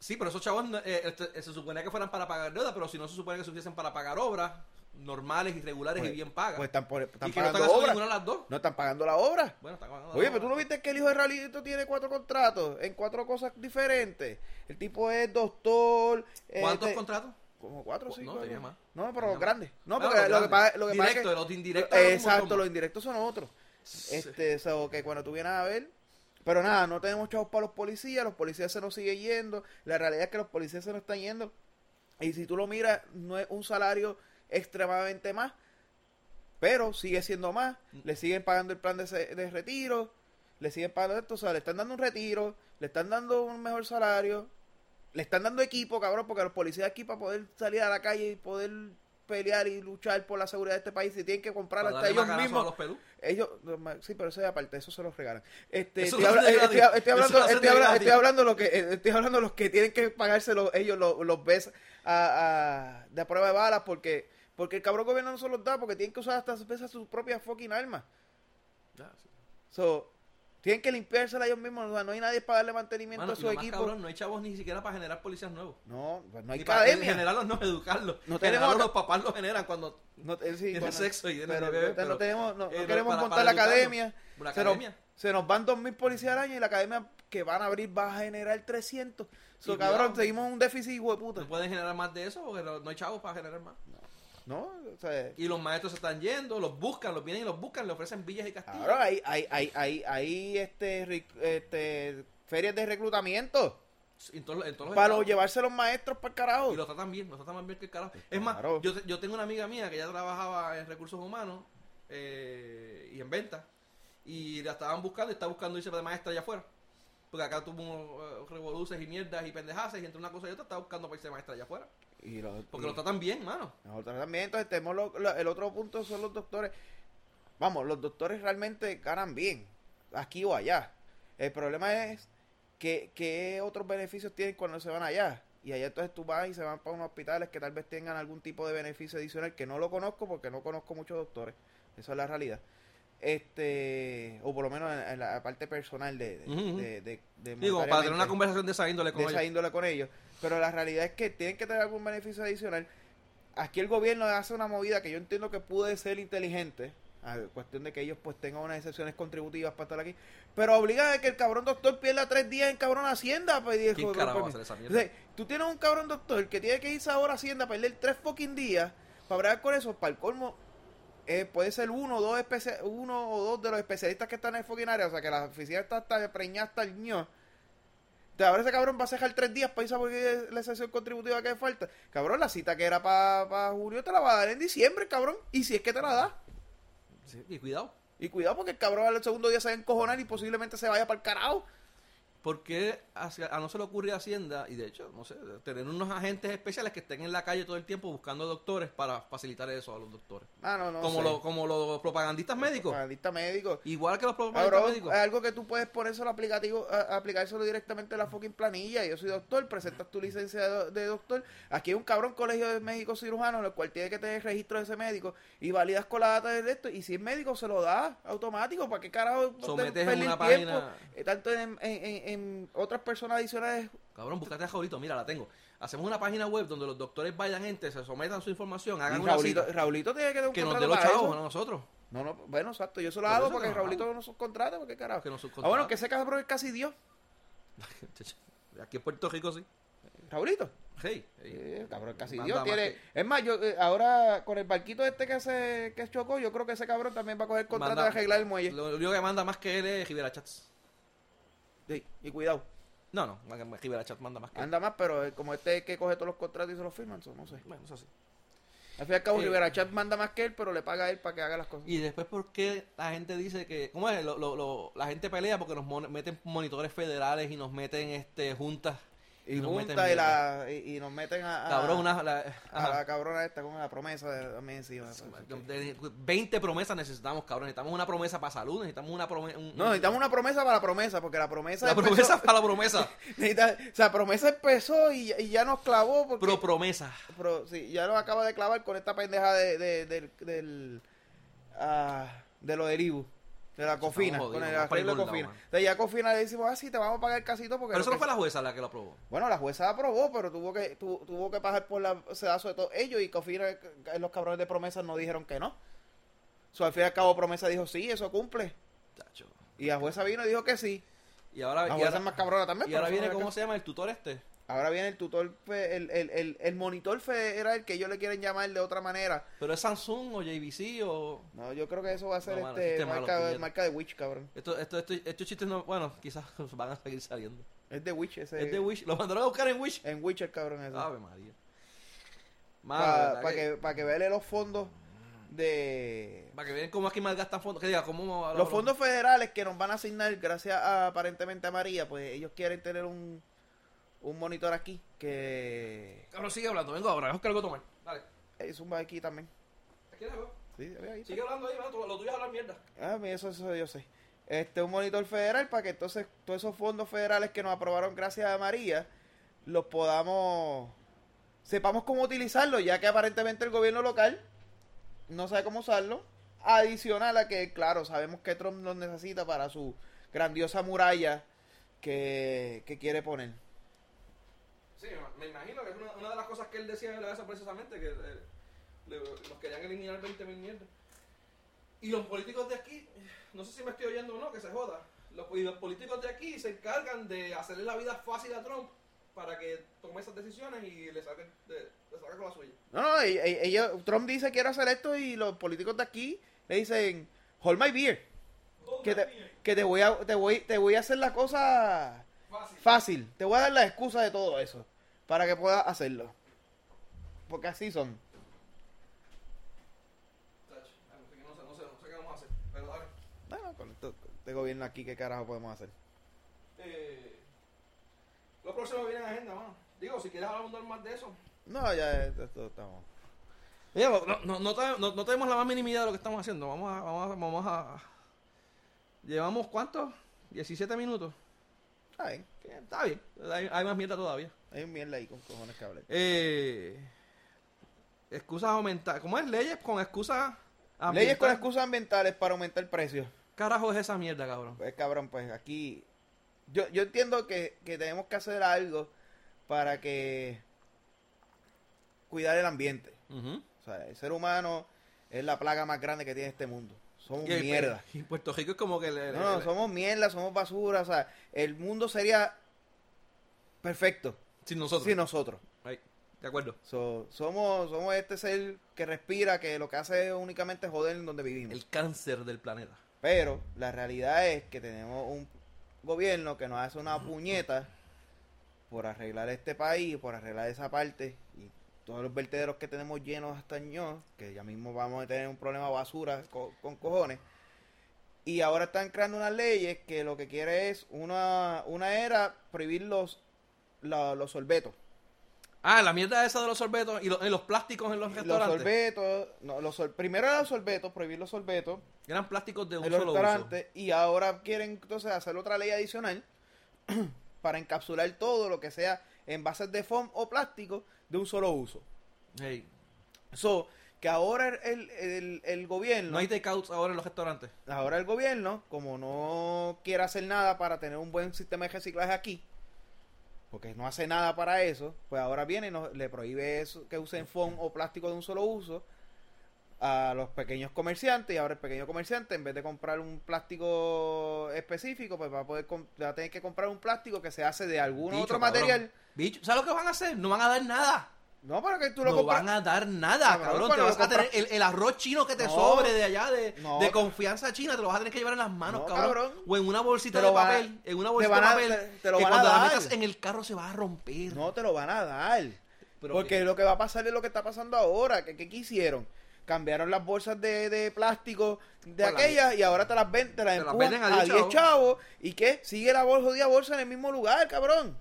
S2: Sí, pero esos chavos eh, este, se suponía que fueran para pagar deuda, pero si no se supone que se usiesen para pagar obras normales y regulares
S1: Pues-
S2: y bien pagas.
S1: Pues están, por- están
S2: y que no
S1: pagando
S2: están ninguna de las dos.
S1: No están pagando la obra.
S2: Bueno, están pagando
S1: Oye, pero tú no viste que el hijo de Ralito tiene cuatro contratos en cuatro cosas diferentes. El tipo es doctor.
S2: ¿Cuántos
S1: este,
S2: contratos?
S1: Como cuatro o
S2: No,
S1: cinco.
S2: tenía más.
S1: No, pero los grandes. No, porque lo que, pasa, lo que pasa es que.
S2: los indirectos
S1: Exacto, los indirectos son otros. Este, so, que cuando tú vienes a ver. Pero nada, no tenemos chavos para los policías, los policías se nos siguen yendo. La realidad es que los policías se nos están yendo. Y si tú lo miras, no es un salario extremadamente más, pero sigue siendo más. Le siguen pagando el plan de, se- de retiro, le siguen pagando esto, o sea, le están dando un retiro, le están dando un mejor salario, le están dando equipo, cabrón, porque los policías aquí para poder salir a la calle y poder pelear y luchar por la seguridad de este país, si tienen que comprar hasta ellos mismos
S2: a los pelú.
S1: ellos, sí, pero eso es aparte, eso se los regalan. Este, estoy, habla- estoy- hablando, estoy, habla- hablando los que, eh, estoy hablando los que tienen que pagarse los, ellos los, los ves a, a- de prueba de balas porque, porque el cabrón gobierno no se los da porque tienen que usar hasta sus propias fucking armas.
S2: Sí.
S1: So, tienen que limpiársela ellos mismos, o sea, no hay nadie para darle mantenimiento
S2: Mano,
S1: a su equipo.
S2: cabrón, no hay chavos ni siquiera para generar policías nuevos.
S1: No, pues no hay
S2: Ni para
S1: academia.
S2: generarlos, no educarlos.
S1: No tenemos
S2: los papás los generan cuando
S1: No, eh, sí,
S2: tiene
S1: bueno,
S2: sexo y
S1: pero,
S2: bebé,
S1: no tenemos, no,
S2: eh, no,
S1: queremos
S2: para-
S1: montar
S2: para
S1: la academia.
S2: La
S1: se, nos,
S2: academia.
S1: se nos van 2.000 policías al año y la academia que van a abrir va a generar 300. So, cabrón, seguimos un déficit, hijo de puta.
S2: no pueden generar más de eso porque no no hay chavos para generar más.
S1: No, o sea,
S2: Y los maestros se están yendo, los buscan, los vienen y los buscan, le ofrecen villas y castillos.
S1: cabrón, hay, hay, hay, hay, hay este, este, ferias de reclutamiento
S2: En todos, los- en todos los
S1: para los- llevarse los maestros para el carajo.
S2: Y lo tratan bien, lo tratan más bien que el carajo. Es más,
S1: Claro.
S2: yo, yo tengo una amiga mía que ya trabajaba en recursos humanos eh, y en venta. Y la estaban buscando y está buscando irse de maestra allá afuera. Porque acá tuvo uh, revoluces y mierdas y pendejadas y entre una cosa y otra está buscando para irse de maestra allá afuera.
S1: Y los,
S2: Porque
S1: y-
S2: lo tratan bien, mano.
S1: Nosotros también, entonces tenemos lo- lo- el otro punto son los doctores. Vamos, los doctores realmente ganan bien, aquí o allá. El problema es que, qué otros beneficios tienen cuando se van allá. Y allá entonces tú vas y se van para unos hospitales que tal vez tengan algún tipo de beneficio adicional que no lo conozco porque no conozco muchos doctores. Esa es la realidad. Este, o por lo menos en, en la parte personal de, de, de
S2: Digo, para tener una conversación de esa índole con
S1: de esa índole con ellos. Pero la realidad es que tienen que tener algún beneficio adicional. Aquí el gobierno hace una movida que yo entiendo que puede ser inteligente. A cuestión de que ellos pues tengan unas excepciones contributivas para estar aquí. Pero obliga a que el cabrón doctor pierda tres días en cabrón Hacienda. Pues,
S2: ¿Quién
S1: pues,
S2: carajo va a
S1: pues,
S2: hacer esa mierda?
S1: tú tienes un cabrón doctor que tiene que irse ahora a Hacienda a perder tres fucking días para bregar con eso. Para el colmo, eh, puede ser uno o dos especia- uno o dos de los especialistas que están en el fucking área. O sea, que la oficina está hasta preñada hasta el ño. Entonces, ahora ese cabrón va a cejar tres días para irse a porque la sesión contributiva que falta. Cabrón, la cita que era para junio te la va a dar en diciembre, cabrón. Y si es que te la da.
S2: Sí, y cuidado.
S1: Y cuidado porque el cabrón al segundo día se va a encojonar y posiblemente se vaya para el carajo.
S2: ¿Por qué hacia- a no se le ocurre a Hacienda, y de hecho, no sé, tener unos agentes especiales que estén en la calle todo el tiempo buscando doctores para facilitar eso a los doctores?
S1: Ah, no, no
S2: como,
S1: sé.
S2: lo- como los propagandistas médicos.
S1: Propagandista médico.
S2: Igual que los propagandistas
S1: Cabrón,
S2: médicos.
S1: es algo que tú puedes ponérselo aplicativo, a- aplicárselo directamente a la fucking planilla. Yo soy doctor, presentas tu licencia de, do- de doctor. Aquí hay un cabrón colegio de médicos cirujanos, en el cual tiene que tener registro de ese médico y validas con la data de esto. Y si es médico, se lo da automático. ¿Para qué carajo
S2: Sometes en una
S1: tiempo?
S2: página-
S1: Eh, tanto en, en- en- en otras personas adicionales.
S2: Cabrón, búscate a Raulito, mira, la tengo. Hacemos una página web donde los doctores vayan gente, se sometan su información, hagan
S1: Y
S2: una
S1: Raulito,
S2: cita,
S1: Raulito tiene que dar un
S2: que nos dé los chavos a nosotros.
S1: No, no, bueno, exacto. Yo se lo hago porque Raulito no subcontrata. ¿Por qué carajo?
S2: Que nos
S1: Ah, bueno, que ese cabrón es casi Dios.
S2: Aquí en Puerto Rico sí.
S1: Raulito.
S2: Hey,
S1: Sí, cabrón, casi Dios
S2: más
S1: tiene.
S2: que-
S1: Es más, yo eh, ahora con el barquito este que se que chocó, yo creo que ese cabrón también va a coger contrato
S2: Manda-
S1: de arreglar el muelle.
S2: Lo único que manda más que él es Rivera Chats.
S1: Sí, y cuidado.
S2: No, no, Rivera Chats manda más que él.
S1: Anda más, pero eh, como este es que coge todos los contratos y se los firman, eso no sé.
S2: Bueno, eso sí.
S1: Al fin y al cabo,
S2: Eh,
S1: Rivera Chat manda más que él, pero le paga a él para que haga las cosas.
S2: Y después, ¿por qué la gente dice que... ¿Cómo es? Lo- lo- lo- la gente pelea porque nos mon- meten monitores federales y nos meten este juntas.
S1: Y,
S2: nos meten
S1: junta y,
S2: mierda.
S1: la, y, y nos meten a, a,
S2: Cabrón, una... la-
S1: a la cabrona esta con la promesa de también encima.
S2: De- 20 promesas necesitamos, cabrón. Necesitamos una promesa para salud, necesitamos una promesa...
S1: No, necesitamos una promesa para la promesa, porque la promesa
S2: La
S1: empezó-
S2: promesa para la promesa.
S1: necesita- o sea, promesa empezó y, y ya nos clavó porque
S2: Pro promesa.
S1: Pero sí, ya lo acaba de clavar con esta pendeja de, de- del, del ah, de lo del IBU, de la cofina, con el arreglo de cofina. Entonces ya cofina le decimos, ah, sí, te vamos a pagar el casito porque...
S2: Pero eso no fue la jueza la que lo aprobó.
S1: Bueno, la jueza aprobó, pero tuvo que tu- tuvo que pasar por la sedazo de todos ellos y cofina, eh, los cabrones de promesa no dijeron que no. So, al fin y al cabo promesa dijo, sí, eso cumple.
S2: Chacho.
S1: Y la jueza vino y dijo que sí.
S2: Y ahora,
S1: La
S2: y
S1: jueza
S2: ahora,
S1: es más cabrona también.
S2: y ahora viene, ¿cómo se llama? El tutor este.
S1: Ahora viene el tutor, el, el, el, el monitor federal que ellos le quieren llamar de otra manera.
S2: Pero es Samsung o JVC o...
S1: No, yo creo que eso va a ser
S2: No, mano,
S1: este
S2: malo,
S1: marca, marca de Witch, cabrón.
S2: Esto, esto, esto- estos chistes no... Bueno, quizás van a seguir saliendo.
S1: Es de Witch ese.
S2: Es de Wish. Lo mandaron a buscar en Wish.
S1: En Witch el cabrón ese.
S2: Ave María.
S1: Para
S2: ¿verdad que-
S1: que, pa' que vele los fondos de...
S2: Para que vean cómo aquí malgastan fondos. Que diga, cómo...
S1: Los fondos federales que nos van a asignar gracias a, aparentemente a María, pues ellos quieren tener un, un monitor aquí que...
S2: Cabrón, sigue hablando. Vengo ahora. Dejo que algo tomar. Dale.
S1: Es un aquí también.
S2: Aquí.
S1: Sí, ve ahí.
S2: Sigue hablando ahí. Lo tuyo es hablar mierda.
S1: Ah, eso, eso yo sé. Este, un monitor federal para que entonces todos esos fondos federales que nos aprobaron gracias a María los podamos sepamos cómo utilizarlo, ya que aparentemente el gobierno local no sabe cómo usarlo. Adicional a que, claro, sabemos que Trump los necesita para su grandiosa muralla que, que quiere poner.
S2: Sí, me imagino que es una, una de las cosas que él decía era eso precisamente, que eh, le- nos querían eliminar 20 mil mierdas. Y los políticos de aquí, no sé si me estoy oyendo o no, que se joda. Los, y los políticos de aquí se encargan de hacerle la vida fácil a Trump para que tome esas decisiones y le saquen, de, le saquen con la suya.
S1: No, no, ellos, Trump dice quiero hacer esto y los políticos de aquí le dicen, hold my beer, que te, que te voy a, te voy, te voy a hacer la cosa
S2: Fácil.
S1: te voy a dar la excusa de todo eso para que puedas hacerlo. Porque así son.
S2: Tacho, no sé, no sé, no sé, no sé qué vamos a hacer. Pero dale.
S1: Bueno, con esto, este gobierno aquí, ¿qué carajo podemos hacer?
S2: Eh, lo próximo viene en agenda, mano. Digo, si quieres hablar más de eso.
S1: No, ya esto, esto estamos...
S2: Mira, no, no, no- no tenemos la más mínima idea de lo que estamos haciendo. Vamos a, vamos a, vamos a- Llevamos cuánto? 17 minutos.
S1: Está bien,
S2: Está bien. Hay, hay más mierda todavía.
S1: hay un mierda ahí con cojones que hablé.
S2: Eh, excusas aumentar. ¿Cómo es? Leyes con excusas ambientales.
S1: Leyes con excusas ambientales para aumentar el precio.
S2: Carajo es esa mierda, cabrón.
S1: Pues cabrón, pues aquí yo, yo entiendo que, que tenemos que hacer algo para que cuidar el ambiente. O sea, el ser humano es la plaga más grande que tiene este mundo. Somos
S2: Y-
S1: mierda.
S2: Y Puerto Rico es como que le,
S1: No, no, somos mierda, somos basura. O sea, el mundo sería perfecto
S2: sin nosotros.
S1: sin nosotros.
S2: Ahí, de acuerdo.
S1: So, somos, somos este ser que respira, que lo que hace es únicamente joder en donde vivimos.
S2: El cáncer del planeta.
S1: Pero la realidad es que tenemos un gobierno que nos hace una puñeta por arreglar este país, por arreglar esa parte todos los vertederos que tenemos llenos hasta ños, que ya mismo vamos a tener un problema de basura co- con, cojones. Y ahora están creando unas leyes que lo que quiere es una, una era prohibir los, la- los sorbetos.
S2: Ah, la mierda esa de los sorbetos y, lo- y los plásticos en los
S1: Los
S2: restaurantes.
S1: sorbetos, no, los sor- primero eran los sorbetos, prohibir los sorbetos
S2: Eran plásticos de un
S1: en los
S2: solo uso.
S1: restaurantes y ahora quieren entonces hacer otra ley adicional para encapsular todo lo que sea envases de foam o plástico de un solo uso.
S2: Hey,
S1: So, que ahora el, el, el gobierno,
S2: No hay takeouts ahora en los restaurantes.
S1: ahora el gobierno, como no quiere hacer nada para tener un buen sistema de reciclaje aquí, porque no hace nada para eso, pues ahora viene y nos- le prohíbe eso, que usen foam o plástico de un solo uso a los pequeños comerciantes y ahora el pequeño comerciante en vez de comprar un plástico específico pues va a poder va a tener que comprar un plástico que se hace de algún
S2: Bicho,
S1: otro
S2: cabrón.
S1: material
S2: Bicho, ¿sabes lo que van a hacer? No van a dar nada.
S1: no para que tú lo
S2: No
S1: compras
S2: van a dar nada,
S1: Cabrón,
S2: cabrón.
S1: cuando
S2: Te vas a tener el, el arroz chino que te
S1: No.
S2: sobre de allá, de, confianza china, te lo vas a tener que llevar en las manos,
S1: No,
S2: cabrón.
S1: cabrón.
S2: O en una bolsita
S1: Te
S2: de
S1: van a-
S2: papel. En una bolsita
S1: a-
S2: de papel.
S1: te- te lo
S2: que
S1: van a
S2: cuando la
S1: dar.
S2: metas en el carro se va a romper.
S1: no te lo van a dar
S2: Pero
S1: porque
S2: que-
S1: lo que va a pasar es lo que está pasando ahora que qué quisieron cambiaron las bolsas de, de plástico de
S2: Por la-
S1: aquellas y ahora te las ven, te las
S2: Te
S1: empujan
S2: venden a
S1: a
S2: 10
S1: 10 chavos. ¿Y qué? Sigue la bolsa, jodida bolsa en el mismo lugar, cabrón.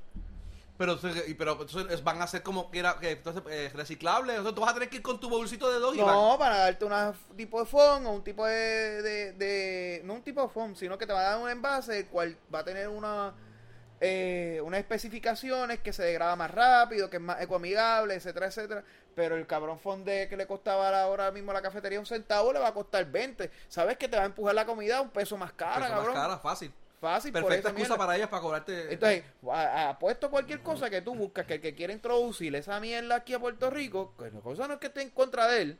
S2: Pero, y- pero entonces van a ser como que era que entonces eh, reciclable. O sea, tú vas a tener que ir con tu bolsito de dos y
S1: No, para darte un tipo de foam o un tipo de, de, de- No un tipo de foam, sino que te va a dar un envase el cual va a tener una eh, unas especificaciones que se degrada más rápido, que es más ecoamigable, etcétera, etcétera. Pero el cabrón fonde que le costaba ahora mismo la cafetería un centavo le va a costar 20. ¿Sabes que te va a empujar la comida a un peso más cara,
S2: Persona
S1: cabrón?
S2: cara, fácil.
S1: Fácil,
S2: Perfecta excusa para ellas para cobrarte.
S1: Entonces, a- a- apuesto cualquier cosa que tú buscas, que el que quiere introducir esa mierda aquí a Puerto Rico, que la cosa no es que esté en contra de él,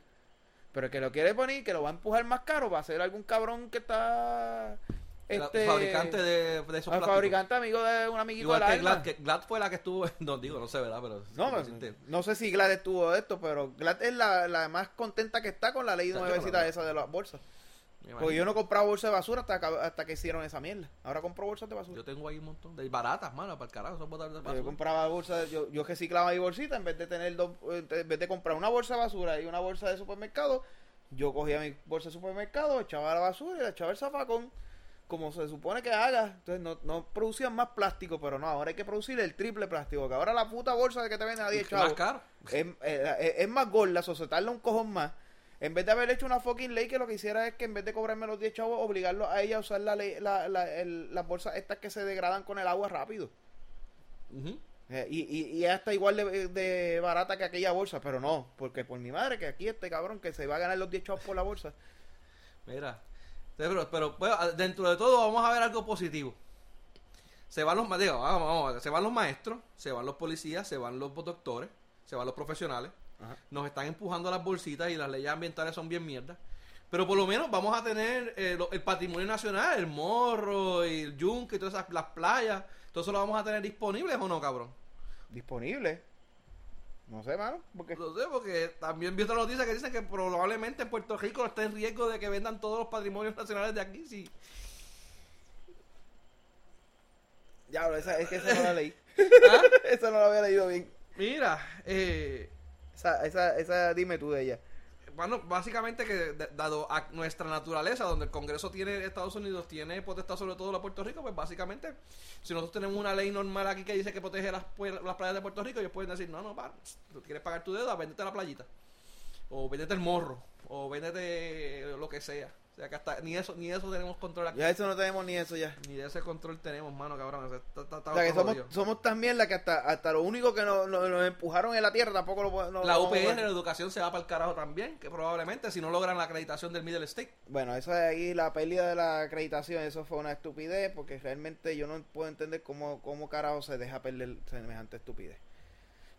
S1: pero el que lo quiere poner, que lo va a empujar más caro, va a ser algún cabrón que está...
S2: el
S1: Este,
S2: fabricante de, de esos plásticos.
S1: fabricante amigo de un amiguito
S2: Igual que. Glad, que Glad fue la que estuvo. No digo, no sé, ¿verdad? Pero.
S1: No, sé si Glad estuvo de esto, pero Glad es la, la más contenta que está con la ley
S2: Chacho,
S1: nuevecita esa de las bolsas. Porque yo no compraba bolsas de basura hasta que, hasta que hicieron esa mierda. Ahora compro bolsas de basura.
S2: Yo tengo ahí un montón de baratas, mano, para el carajo, son botas de
S1: Yo
S2: basura.
S1: compraba bolsas, yo, yo reciclaba mi bolsita en vez de tener dos, en vez de comprar una bolsa de basura y una bolsa de supermercado, yo cogía mi bolsa de supermercado, echaba la basura y la echaba el zafacón, como se supone que haga. Entonces no, no producían más plástico, pero no, ahora hay que producir el triple plástico, que ahora la puta bolsa de que te venden a 10
S2: más
S1: chavos
S2: caro.
S1: es, eh, es- es más gorda, societarla un cojón más. En vez de haber hecho una fucking ley que lo que hiciera es que en vez de cobrarme los 10 chavos, obligarlos a ella a usar la ley, la, la- el- las bolsas estas que se degradan con el agua rápido. Eh, y, y, y está igual de, de barata que aquella bolsa, pero no, porque por mi madre que aquí este cabrón que se va a ganar los 10 chavos por la bolsa.
S2: Mira. Pero, pero bueno, dentro de todo vamos a ver algo positivo. Se van los digo, vamos, vamos, se van los maestros, se van los policías, se van los doctores, se van los profesionales.
S1: Ajá.
S2: Nos están empujando las bolsitas y las leyes ambientales son bien mierdas. Pero por lo menos vamos a tener eh, lo- el patrimonio nacional, el morro y el yunque y todas esas las playas. Todo eso lo vamos a tener disponibles o no, cabrón.
S1: Disponible. No sé, mano, porque
S2: No sé, porque también vi otra noticia que dice que probablemente en Puerto Rico está en riesgo de que vendan todos los patrimonios nacionales de aquí. Sí.
S1: ya, bro, esa, es que esa no la leí.
S2: ¿Ah?
S1: esa no la había leído bien.
S2: Mira, eh,
S1: Esa, esa, esa dime tú de ella.
S2: Bueno, básicamente que dado a nuestra naturaleza, donde el Congreso tiene, Estados Unidos tiene potestad sobre todo la Puerto Rico, pues básicamente, si nosotros tenemos una ley normal aquí que dice que protege las, las playas de Puerto Rico, ellos pueden decir, no, no, para, tú quieres pagar tu deuda, véndete la playita, o véndete el morro, o véndete lo que sea. Que hasta ni eso, ni eso tenemos control aquí.
S1: Ya eso no tenemos ni eso ya.
S2: Ni de ese control tenemos, mano, cabrón. O sea, está- está- está
S1: O sea, que somos, somos tan mierda que hasta, hasta lo único que nos, nos- nos empujaron en la tierra tampoco lo podemos...
S2: La UPR, la educación se va para el carajo también, que probablemente si no logran la acreditación del Middle State.
S1: Bueno, eso de ahí, la pérdida de la acreditación, eso fue una estupidez, porque realmente yo no puedo entender cómo, cómo carajo se deja perder semejante estupidez.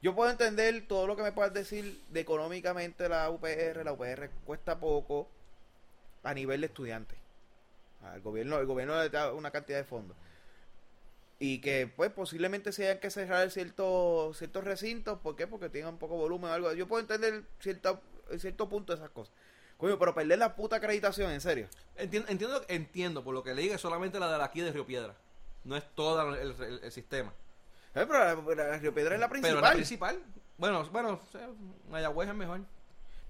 S1: Yo puedo entender todo lo que me puedas decir de económicamente la UPR, la UPR cuesta poco a nivel de estudiantes. El gobierno, el gobierno le da una cantidad de fondos. Y que pues posiblemente se hayan que cerrar ciertos ciertos recintos, ¿por qué? Porque tienen un poco de volumen o algo. Yo puedo entender cierta, cierto punto esas cosas. Coño, pero perder la puta acreditación, en serio.
S2: Entiendo, entiendo, entiendo por lo que leí que es solamente la de aquí de Río Piedra. No es todo el, el- el sistema.
S1: Eh, pero la, la Río Piedra es la principal.
S2: Pero la principal, bueno, bueno, Mayagüez es mejor.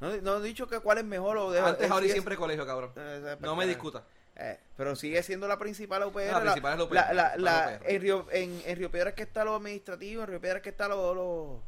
S1: No, no he dicho que cuál es mejor o de
S2: Antes,
S1: es-
S2: ahora y siempre colegio, cabrón. No me
S1: para-
S2: discuta.
S1: Eh, pero sigue siendo la principal UPR.
S2: La principal es la UPR,
S1: la- la-
S2: la
S1: la-
S2: UPR.
S1: en, Río, en, en Río Piedra es que está lo administrativo, en Río Piedra es que está lo, lo,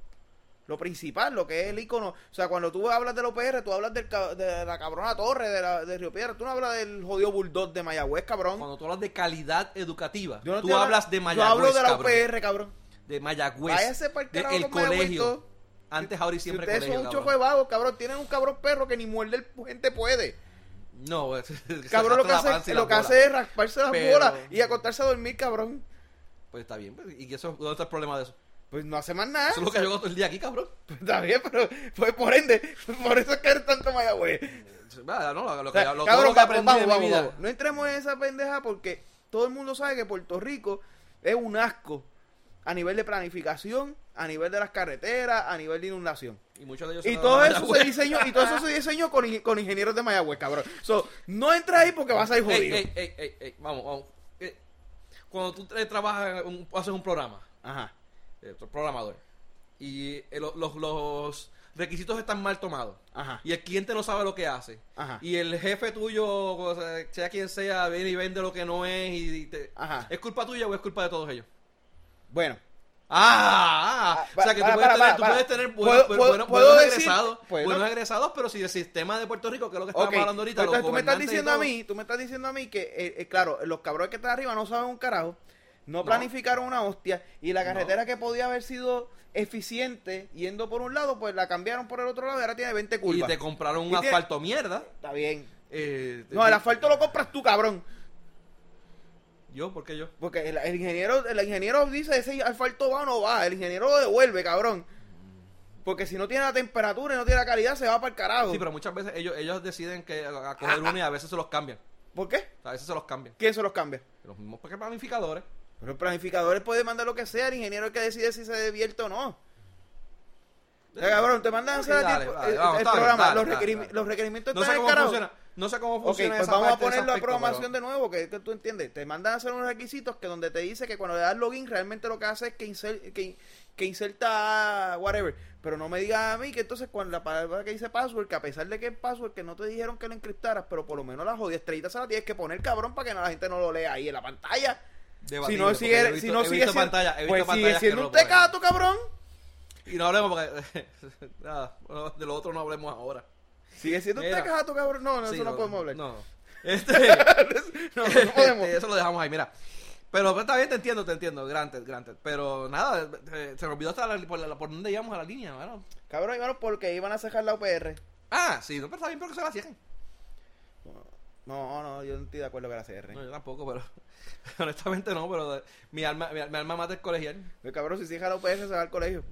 S1: lo principal, lo que es el icono. O sea, cuando tú hablas de la UPR, tú hablas del, de la cabrona torre de, la, de Río Piedra. Tú no hablas del jodido bulldog de Mayagüez, cabrón.
S2: Cuando tú hablas de calidad educativa,
S1: Yo no
S2: tú hablas de
S1: Yo
S2: Mayagüez,
S1: hablo de la
S2: cabrón.
S1: UPR, cabrón.
S2: De Mayagüez.
S1: Váyase
S2: de
S1: carajo
S2: el
S1: con Mayagüez,
S2: colegio.
S1: todo.
S2: Antes, ahora y
S1: Si
S2: siempre
S1: ustedes
S2: colegio,
S1: son un
S2: cabrón.
S1: choco de vagos, cabrón, tienen un cabrón perro que ni muerde el gente puede.
S2: No, es-
S1: Cabrón, lo que hace, lo que hace es rasparse las
S2: Pero-
S1: bolas y acostarse a dormir, cabrón.
S2: Pues está bien. pues, ¿Y eso, dónde está el problema de eso?
S1: Pues no hace más nada.
S2: Eso es lo que yo todo el día aquí, cabrón.
S1: Pues está bien, pero pues por ende, por eso es que eres tanto Mayagüez.
S2: Ah, no, lo, lo
S1: O
S2: que,
S1: sea,
S2: lo, todo
S1: cabrón,
S2: lo que
S1: vamos,
S2: aprendí
S1: vamos,
S2: de mi
S1: vamos,
S2: vida.
S1: vamos. No entremos en esa pendeja porque todo el mundo sabe que Puerto Rico es un asco a nivel de planificación, a nivel de las carreteras, a nivel de inundación.
S2: Y muchos de ellos
S1: Y todo eso se diseñó, y todo eso se diseñó con, con ingenieros de Mayagüez, cabrón. So, no entra ahí porque vas a ir jodido.
S2: ey, ey, ey, vamos, vamos. Eh, Cuando tú trabajas, un- haces un programa,
S1: Ajá.
S2: eh, programador, y eh, lo- los, los requisitos están mal tomados,
S1: Ajá.
S2: y el cliente no sabe lo que hace,
S1: Ajá.
S2: y el jefe tuyo, o sea, sea quien sea, viene y vende lo que no es, y, y te-
S1: Ajá.
S2: ¿es culpa tuya o es culpa de todos ellos?
S1: Bueno.
S2: Ah, ah,
S1: Ah,
S2: o sea que
S1: para,
S2: tú, puedes,
S1: para,
S2: tener,
S1: para,
S2: tú puedes tener buenos,
S1: puedo-
S2: buenos-
S1: puedo
S2: buenos
S1: decir-
S2: egresados,
S1: bueno.
S2: buenos egresados, pero si el sistema de Puerto Rico, que es lo que estamos hablando ahorita,
S1: pues
S2: los
S1: entonces tú me estás
S2: y
S1: diciendo a mí, tú me estás diciendo a mí que, eh, eh, claro, los cabrones que están arriba no saben un carajo, no,
S2: No.
S1: planificaron una hostia, y la
S2: No.
S1: carretera que podía haber sido eficiente yendo por un lado, pues la cambiaron por el otro lado y ahora tiene 20
S2: y
S1: curvas.
S2: te compraron un
S1: Y tiene-
S2: asfalto mierda.
S1: Está bien.
S2: eh,
S1: No, el asfalto lo compras tú, cabrón.
S2: ¿Yo? ¿Por qué yo?
S1: Porque el, el ingeniero el ingeniero dice, ese asfalto va o no va. El ingeniero lo devuelve, cabrón. Porque si no tiene la temperatura y no tiene la calidad, se va para el carajo.
S2: Sí, pero muchas veces ellos, ellos deciden que a, a coger uno y a veces se los cambian.
S1: ¿Por qué?
S2: A veces se los cambian.
S1: ¿Quién se los cambia?
S2: Los mismos porque planificadores.
S1: Pero el planificador puede mandar lo que sea, el ingeniero es el que decide si se divierte o no. O sea, cabrón, te mandan a hacer el- programa, los, los requerimientos
S2: No
S1: están en el carajo.
S2: funciona. No sé cómo funciona
S1: pues
S2: esa
S1: vamos a
S2: parte, ese
S1: poner la programación
S2: pero-
S1: de nuevo, que, que tú entiendes. Te mandan a hacer unos requisitos que donde te dice que cuando le das login, realmente lo que hace es que, insel- que, que inserta whatever. Pero no me digas a mí que entonces cuando la palabra que dice password, que a pesar de que es password, que no te dijeron que lo encriptaras, pero por lo menos la jodida estrellita se la tienes que poner cabrón para que no- la gente no lo lea ahí en la pantalla. Si no sigue,
S2: visto-
S1: si no sigue
S2: pantalla,
S1: pues sigue siendo
S2: no
S1: un tecato, cabrón.
S2: Y no hablemos porque... nada, de lo otro no hablemos ahora.
S1: Sigue siendo un tecato, cabrón. No, no,
S2: Sí,
S1: eso no, podemos hablar.
S2: No. Este,
S1: No, no podemos.
S2: Eso lo dejamos ahí, mira. Pero pues, está bien, te entiendo, te entiendo. Granted, granted. Pero nada, eh, se me olvidó hasta la- por, la- por dónde íbamos a la línea, mano.
S1: Cabrón, hermano, porque iban a cerrar la UPR.
S2: Ah, sí, no, pero está bien, pero que se la cierren.
S1: No, no, yo no estoy de acuerdo que la cierren.
S2: No, yo tampoco, pero honestamente no, pero eh, mi alma, mi, mi alma mata es colegial.
S1: Cabrón, si cierra la UPR, se va al colegio.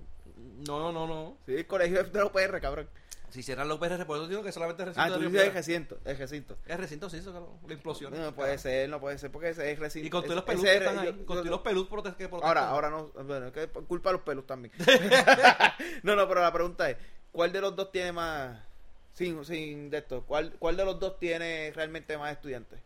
S2: No, no, no.
S1: Sí, el colegio es de la UPR, cabrón.
S2: Si cierran la UPR, por eso digo que solamente es recinto
S1: Ah, tú dices el recinto, el recinto.
S2: Es recinto, sí, eso, claro, la implosión.
S1: No, puede ser, no puede ser, porque ese es recinto.
S2: Y con todos los pelus que están ahí, con todos los pelus que.
S1: Ahora, ahora no, bueno, es que culpa de los pelos también. no, no, pero la pregunta es, ¿cuál de los dos tiene más, sin, sin de esto, cuál, cuál de los dos tiene realmente más estudiantes?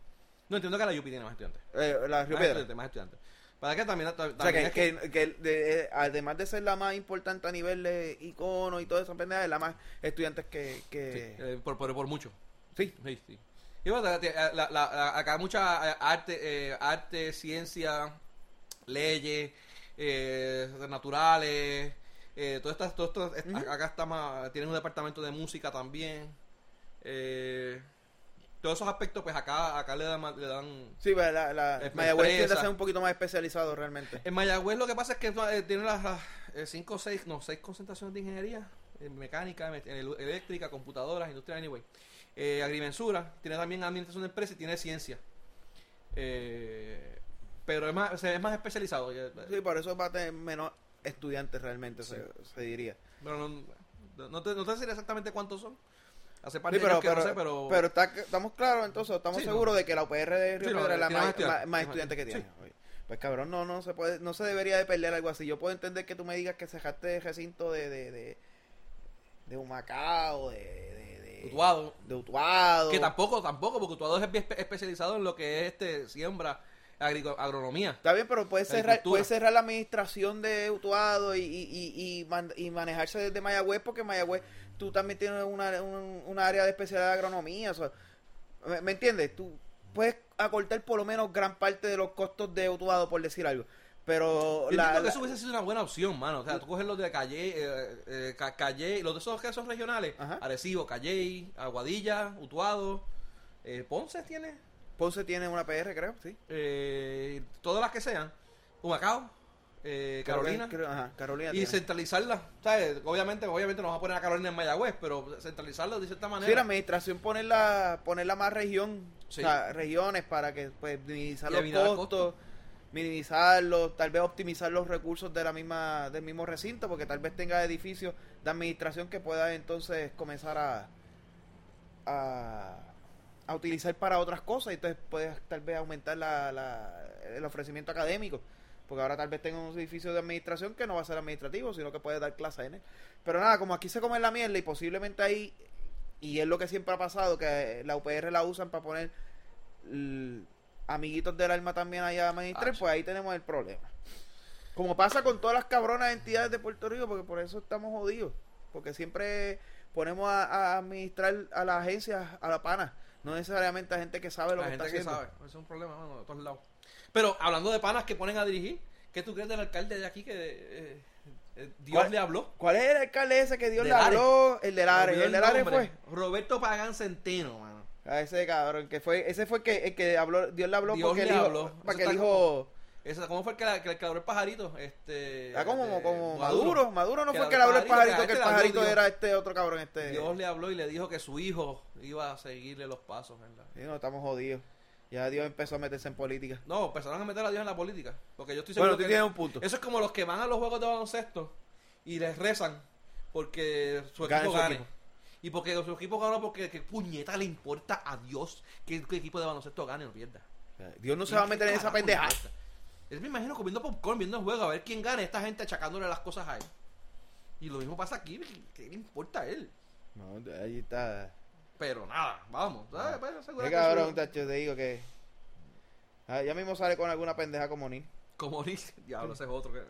S2: No entiendo que la UP tiene más estudiantes.
S1: Eh, la Río
S2: Más
S1: Piedra.
S2: estudiantes, más estudiantes. Para que también, también
S1: O sea, que,
S2: es que-
S1: que, que de- además de ser la más importante a nivel de icono y esa pendeja, es la más estudiantes que...
S2: sí,
S1: que...
S2: eh, por, por, por mucho.
S1: Sí.
S2: Sí, sí. Y bueno, la- la- acá hay mucha eh, arte, eh, arte, ciencia, leyes, eh, naturales, eh, todo esto, todo esto- es-
S1: Ujú.
S2: acá está más, tienen un departamento de música también. Eh, todos esos aspectos, pues acá, acá le dan, le dan
S1: Sí, pero la, la Mayagüez tiende a ser un poquito más especializado realmente.
S2: En Mayagüez lo que pasa es que eh, tiene las las, eh, cinco o seis, no, seis concentraciones de ingeniería, eh, mecánica, me- eh, eléctrica, computadoras, industria, anyway. Eh, agrimensura, tiene también administración de empresas y tiene ciencia. Eh, pero es más, o sea, es más especializado.
S1: Sí, por eso va a tener menos estudiantes realmente,
S2: Sí.
S1: se, se diría.
S2: Pero no, no te, no te deciré exactamente cuántos son. Hace par
S1: Sí,
S2: de
S1: pero,
S2: años que
S1: pero,
S2: no sé, pero...
S1: pero está, estamos claros entonces, estamos
S2: Sí, no.
S1: seguros de que la UPR de Río
S2: Sí,
S1: Piedra es la más,
S2: más estudiantes
S1: que tiene. Pues cabrón, no, no se puede, no se debería de perder algo así. Yo puedo entender que tú me digas que cerraste el recinto de, de, de, de Humacao, de, de, de,
S2: Utuado.
S1: de Utuado.
S2: Que tampoco, tampoco, porque Utuado es especializado en lo que es este siembra, agronomía.
S1: Está bien, pero puede cerrar, puede cerrar la administración de Utuado y, y, y, y, man- y manejarse desde Mayagüez, porque Mayagüez tú también tienes una, un, una área de especialidad de agronomía. o sea, ¿me, me entiendes? Tú puedes acortar por lo menos gran parte de los costos de Utuado, por decir algo. Pero
S2: Yo
S1: la,
S2: que eso hubiese sido una buena opción, mano. O sea, tú coges los de Calle, eh, eh, Ca- Calle, los de esos que son regionales,
S1: Ajá.
S2: Arecibo, Calle, Aguadilla, Utuado, eh, Ponce tiene,
S1: Ponce tiene una PR, creo, sí.
S2: eh, todas las que sean, Humacao, eh, Carolina,
S1: creo- ajá, Carolina
S2: y
S1: tiene.
S2: ¿Sabes? Obviamente, obviamente no vas a poner a Carolina en Mayagüez, pero centralizarlas de cierta manera.
S1: Sí, la administración ponerla, ponerla más región,
S2: Sí.
S1: o sea, regiones para que pues minimizar
S2: Y
S1: los costos, minimizarlos, tal vez optimizar los recursos de la misma del mismo recinto, porque tal vez tenga edificios de administración que pueda entonces comenzar a a, a utilizar para otras cosas y entonces puedes tal vez aumentar la, la- el ofrecimiento académico. Porque ahora tal vez tenga un edificio de administración que no va a ser administrativo, sino que puede dar clases en él. Pero nada, como aquí se come la mierda y posiblemente ahí, y es lo que siempre ha pasado, que la UPR la usan para poner amiguitos del alma también allá a administrar,
S2: Ah,
S1: pues ahí tenemos el problema. Como pasa con todas las cabronas entidades de Puerto Rico, porque por eso estamos jodidos. Porque siempre ponemos a, a administrar a las agencias a la pana, no necesariamente a gente que sabe lo
S2: la
S1: que
S2: gente
S1: está
S2: que
S1: haciendo.
S2: sabe. Es un problema, mano, de todos lados. Pero hablando de panas que ponen a dirigir, ¿qué tú crees del alcalde de aquí que eh, eh, Dios
S1: ¿Cuál?
S2: le habló?
S1: ¿Cuál es el alcalde ese que Dios
S2: De
S1: le
S2: Lares.
S1: habló? El de Lares. El de Lares fue.
S2: Roberto Pagán Centeno, mano.
S1: A ese cabrón, que fue, ese fue el que, el que habló, Dios le habló
S2: Dios
S1: porque
S2: le
S1: dijo,
S2: habló.
S1: para que dijo,
S2: Esa- ¿Cómo fue el que, la- que cabró el pajarito? Este,
S1: ah, como,
S2: de-
S1: como Maduro, Maduro no
S2: Que
S1: fue
S2: le
S1: que le habló el
S2: habló el
S1: pajarito, que el
S2: pajarito, este habló
S1: pajarito
S2: Dios.
S1: era este otro cabrón, este.
S2: Dios le habló y le dijo que su hijo iba a seguirle los pasos. ¿verdad?
S1: Sí, no, estamos jodidos. Ya Dios empezó a meterse en política.
S2: No, empezaron a meter a Dios en la política. Porque yo estoy
S1: Bueno,
S2: seguro
S1: tú
S2: que
S1: tienes un punto.
S2: eso es como los que van a los juegos de baloncesto y les rezan porque su equipo
S1: su
S2: gane.
S1: equipo.
S2: Y porque su equipo ganó porque qué puñeta le importa a Dios que el equipo de baloncesto gane o pierda.
S1: Dios no se va a meter en esa
S2: ¿Qué carajo le
S1: pendeja.
S2: Él me imagino comiendo popcorn, viendo el juego, a ver quién gana, esta gente achacándole las cosas a él. Y lo mismo pasa aquí, ¿qué le importa a él?
S1: No, ahí está.
S2: Pero nada, vamos. ¿sabes? Pues,
S1: Qué
S2: que
S1: cabrón, tacho, te digo que. Ah, ya mismo sale con alguna pendeja como ni
S2: Como dice, diablo, ese es otro que,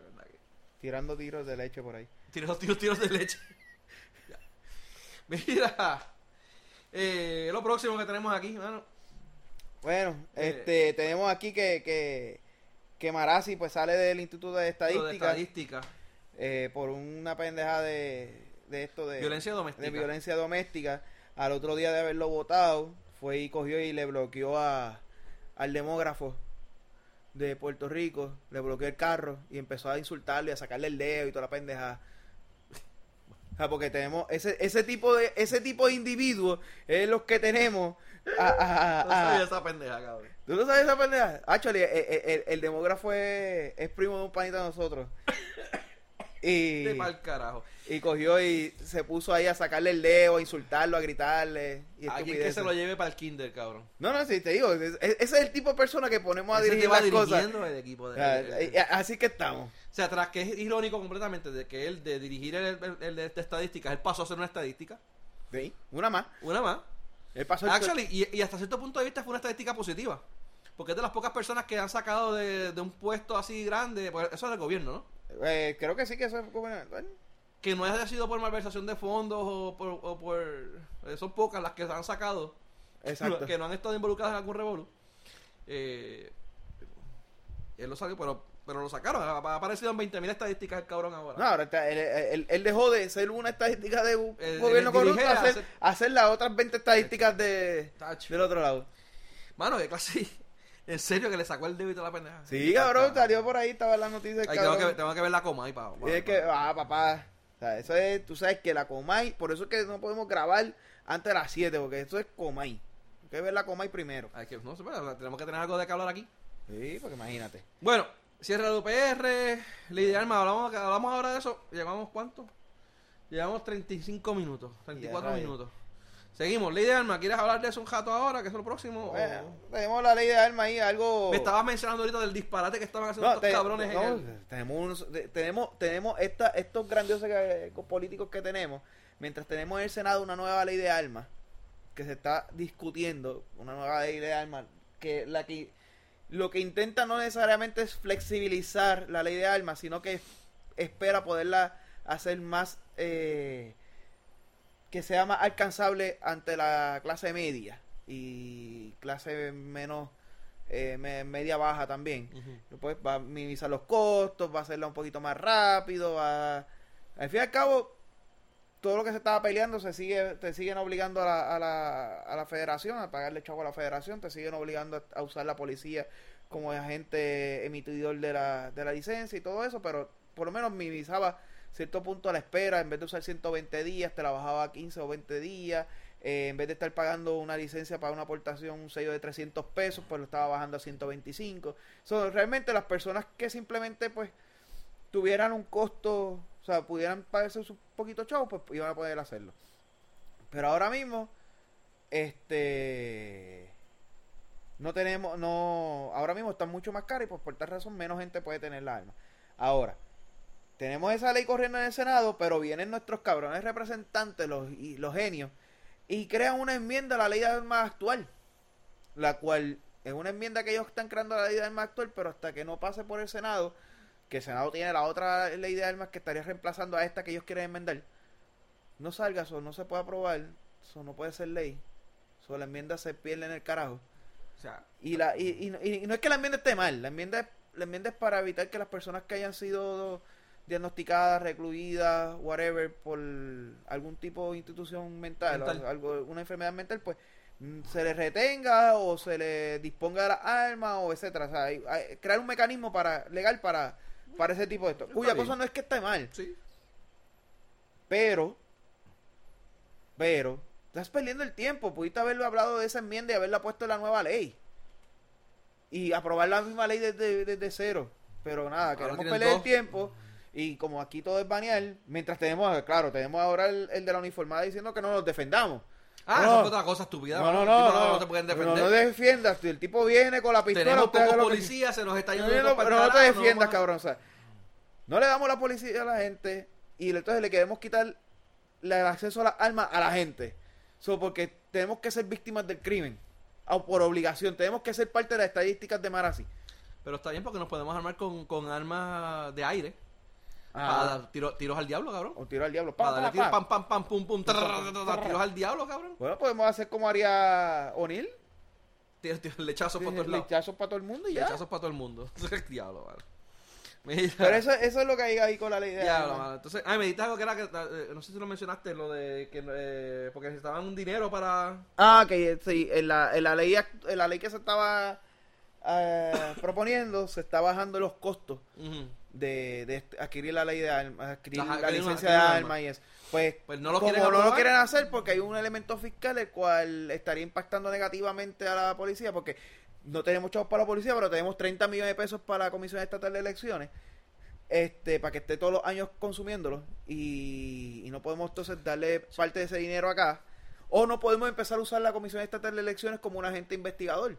S1: tirando tiros de leche por ahí.
S2: Tiros, tiros, tiros de leche. Ya. Mira, eh, lo próximo que tenemos aquí, mano.
S1: Bueno,
S2: Eh.
S1: este, tenemos aquí que, que, que Marazzi pues sale del Instituto de
S2: Lo de
S1: Estadística
S2: estadística.
S1: eh, por una pendeja de, de esto de
S2: Violencia doméstica.
S1: de violencia doméstica. Al otro día de haberlo votado, fue y cogió y le bloqueó a, al demógrafo de Puerto Rico, le bloqueó el carro y empezó a insultarle, a sacarle el dedo y toda la pendeja. O sea, porque tenemos ese, ese tipo de ese tipo de individuos es los que tenemos a- a- a-
S2: No sabía esa pendeja, cabrón.
S1: ¿Tú no sabes esa pendeja? Actually, el, el- el demógrafo es, es primo de un panita de nosotros. Y,
S2: De mal carajo.
S1: y cogió y se puso ahí a sacarle el dedo, a insultarlo, a gritarle. Y
S2: Alguien que se lo lleve para el kinder, cabrón.
S1: No, no, sí, te digo. es- es- ese es el tipo de persona que ponemos a
S2: Ese
S1: dirigir las cosas.
S2: el equipo. De,
S1: Ah,
S2: el- el-
S1: eh, Así que estamos.
S2: o sea, tras que es irónico completamente de que él, de dirigir el, de estadísticas, él pasó a ser una estadística.
S1: ¿Sí? Una más.
S2: Una más.
S1: Él pasó
S2: Actually, y, y hasta cierto punto de vista fue una estadística positiva. Porque es de las pocas personas que han sacado de, de un puesto así grande. pues eso es del gobierno, ¿no?
S1: Eh, creo que sí que eso es
S2: Que no haya sido por malversación de fondos o por. o por- eh, son pocas las que se han sacado.
S1: Exacto.
S2: Que no han estado involucradas en algún revolú. Eh, él lo salió, pero, pero lo sacaron. Ha, aparecido en 20.000 estadísticas el cabrón ahora.
S1: No, ahora está- él, él- él dejó de ser una estadística de un
S2: El-
S1: gobierno
S2: el
S1: corrupto a hacer,
S2: hacer-
S1: las otras 20 estadísticas de,
S2: Tacho.
S1: del otro lado.
S2: Mano, que clase. En serio que le sacó el débito a la pendeja.
S1: Sí, cabrón, salió por ahí, estaba en la noticia del
S2: Ay, tengo, que, tengo que ver la coma ahí.
S1: Y es que, ah, papá, o sea, eso es, tú sabes que la Comay, por eso es que no podemos grabar antes de las 7, porque eso es Comay. Hay que ver la Comay primero.
S2: Hay que, no tenemos que tener algo de hablar aquí.
S1: Sí, porque imagínate.
S2: Bueno, cierre de UPR, ley de armas, hablamos, hablamos ahora de eso. ¿Llevamos cuánto? Llevamos 35 minutos, 34
S1: Ya, rayos.
S2: minutos. Seguimos, ley de armas, ¿quieres hablar de eso un jato ahora, que es lo próximo?
S1: Bueno,
S2: O-
S1: tenemos la ley de armas ahí, algo...
S2: Me estabas mencionando ahorita del disparate que estaban haciendo
S1: No,
S2: estos
S1: te-
S2: cabrones
S1: no,
S2: en el...
S1: tenemos, tenemos, tenemos esta, estos grandiosos que- políticos que tenemos, mientras tenemos en el Senado una nueva ley de armas, que se está discutiendo, una nueva ley de armas, que la que lo que intenta no necesariamente es flexibilizar la ley de armas, sino que espera poderla hacer más, eh, que sea más alcanzable ante la clase media y clase menos eh, me- media baja también.
S2: Ujú.
S1: Pues va a minimizar los costos, va a hacerla un poquito más rápido, va... Al fin y al cabo, todo lo que se estaba peleando se sigue, te siguen obligando a la, a la, a la federación, a pagarle chavo a la federación, te siguen obligando a, a usar la policía como agente emitidor de la, de la licencia y todo eso, pero por lo menos minimizaba cierto punto a la espera, en vez de usar 120 días, te la bajaba a 15 o 20 días, eh, en vez de estar pagando una licencia para una aportación, un sello de 300 pesos, pues lo estaba bajando a 125. So, realmente las personas que simplemente pues tuvieran un costo, o sea, pudieran pagarse un poquito chavo, pues iban a poder hacerlo. Pero ahora mismo, este no tenemos, no, ahora mismo están mucho más caros y pues por tal razón menos gente puede tener la arma. Ahora, tenemos esa ley corriendo en el Senado, pero vienen nuestros cabrones representantes, los, y los genios, y crean una enmienda a la ley de armas actual, la cual es una enmienda que ellos están creando a la ley de armas actual, pero hasta que no pase por el Senado, que el Senado tiene la otra ley de armas que estaría reemplazando a esta que ellos quieren enmendar, no salga, eso no se puede aprobar, eso no puede ser ley, eso la enmienda se pierde en el carajo.
S2: O sea,
S1: Y, la, y, y- y no es que la enmienda esté mal, la enmienda, es, la enmienda es para evitar que las personas que hayan sido diagnosticadas, recluidas, whatever, por algún tipo de institución mental,
S2: Mental.
S1: o algo, una enfermedad mental, pues mm, se les retenga o se les disponga de las armas o etcétera. O sea, hay- hay- crear un mecanismo para legal para, para ese tipo de esto. Cuya
S2: bien.
S1: cosa no es que esté mal,
S2: sí.
S1: pero, pero, estás perdiendo el tiempo. Pudiste haberlo hablado de esa enmienda y haberla puesto en la nueva ley. Y aprobar la misma ley desde, desde cero. Pero nada, queremos perder el tiempo. Y como aquí todo es banear, mientras tenemos, claro, tenemos ahora el, el de la uniformada diciendo que no nos defendamos.
S2: Ah,
S1: No.
S2: esa es otra cosa estúpida.
S1: No, no, no, no,
S2: no te pueden
S1: no,
S2: defender.
S1: no defiendas. Si el tipo viene con la pistola,
S2: Tenemos pocos
S1: lo que-
S2: policías, se nos está
S1: no,
S2: yendo
S1: no,
S2: pa'l
S1: pero no te defiendas,
S2: a-
S1: cabrón. O sea, no le damos la policía a la gente y entonces le queremos quitar el acceso a las armas a la gente. So, porque tenemos que ser víctimas del crimen. O por obligación. Tenemos que ser parte de las estadísticas de Marasi.
S2: Pero está bien porque nos podemos armar con, con armas de aire. Para
S1: Ah,
S2: tiro- tiros al diablo, cabrón.
S1: o tiro al diablo.
S2: Para
S1: Pa,
S2: darle pam, pam, pam, pum, tiros al diablo, cabrón.
S1: Bueno, podemos hacer como haría O'Neill.
S2: Lechazos por todos lados.
S1: Lechazos para todo el mundo y ya.
S2: Lechazos para todo el mundo. diablo, mano. Mira.
S1: Pero eso, eso es lo que hay ahí con la ley de
S2: Diablo, mano. Entonces, ah, me dijiste algo que era que, eh, no sé si lo mencionaste, lo de que, eh, porque necesitaban un dinero para...
S1: Ah, que sí, en la, en la ley en la ley que se estaba eh, proponiendo se está bajando los costos
S2: Ujú.
S1: De, adquirir la ley de armas, adquirir
S2: Ajá,
S1: la licencia de armas y eso. Pues,
S2: Pues no lo
S1: como
S2: quieren
S1: no lo quieren hacer porque hay un elemento fiscal el cual estaría impactando negativamente a la policía porque no tenemos chavos para la policía, pero tenemos 30 millones de pesos para la Comisión Estatal de Elecciones. Este, para que esté todos los años consumiéndolo y, y no podemos entonces darle parte de ese dinero acá o no podemos empezar a usar la Comisión Estatal de Elecciones como un agente investigador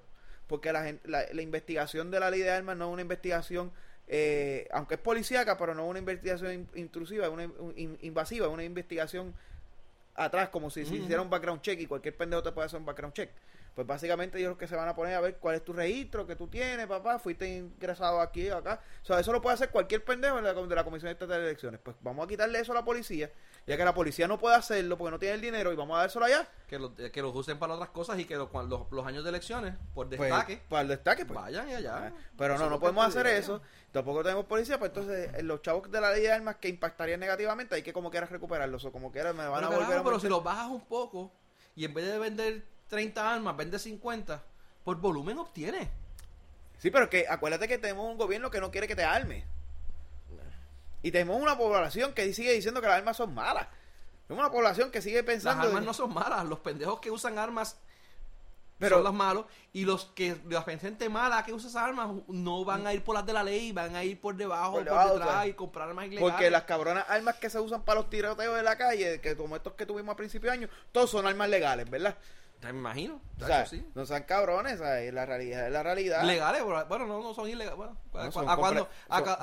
S1: porque la, la, la investigación de la ley de armas no es una investigación eh, aunque es policíaca pero no una investigación in- intrusiva una in- in- invasiva una investigación atrás como si se hiciera un background check y cualquier pendejo te puede hacer un background check pues básicamente ellos que se van a poner a ver cuál es tu registro que tú tienes, papá, fuiste ingresado aquí o acá. O sea, eso lo puede hacer cualquier pendejo de la, de la Comisión Estatal de Elecciones. Pues vamos a quitarle eso a la policía, ya que la policía no puede hacerlo porque no tiene el dinero y vamos a dárselo allá.
S2: Que, lo- eh, que los usen para otras cosas y que lo- los, los años de elecciones, por
S1: Pues,
S2: destaque,
S1: para el destaque, pues.
S2: vayan y allá.
S1: Pero no, no
S2: lo
S1: podemos hacer eso. Tampoco tenemos policía, pues entonces eh, los chavos de la ley de armas que impactarían negativamente hay que como quieras recuperarlos o como quieras me van
S2: Pero,
S1: a volver a
S2: pero si los bajas un poco y en vez de vender 30 armas, vende 50, por volumen obtienes.
S1: Sí, pero que acuérdate que tenemos un gobierno que no quiere que te armes. Y tenemos una población que sigue diciendo que las armas son malas. Tenemos una población que sigue
S2: Las
S1: pensando...
S2: armas
S1: de-
S2: no son malas, los pendejos que usan armas
S1: Pero-
S2: son los malos y los que la gente mala que usa esas armas no van a ir por las de la ley, van a ir por debajo,
S1: Por
S2: por, detrás
S1: o sea,
S2: y comprar armas ilegales.
S1: Porque las cabronas armas que se usan para los tiroteos de la calle, que como estos que tuvimos a principio de año, todos son armas legales, ¿verdad?
S2: Me imagino,
S1: O
S2: eso
S1: sea,
S2: sí.
S1: no sean cabrones, ¿sabes? la realidad es la realidad.
S2: Legales, bueno, no, no son ilegales. Bueno,
S1: No,
S2: ¿a,
S1: son
S2: cuándo-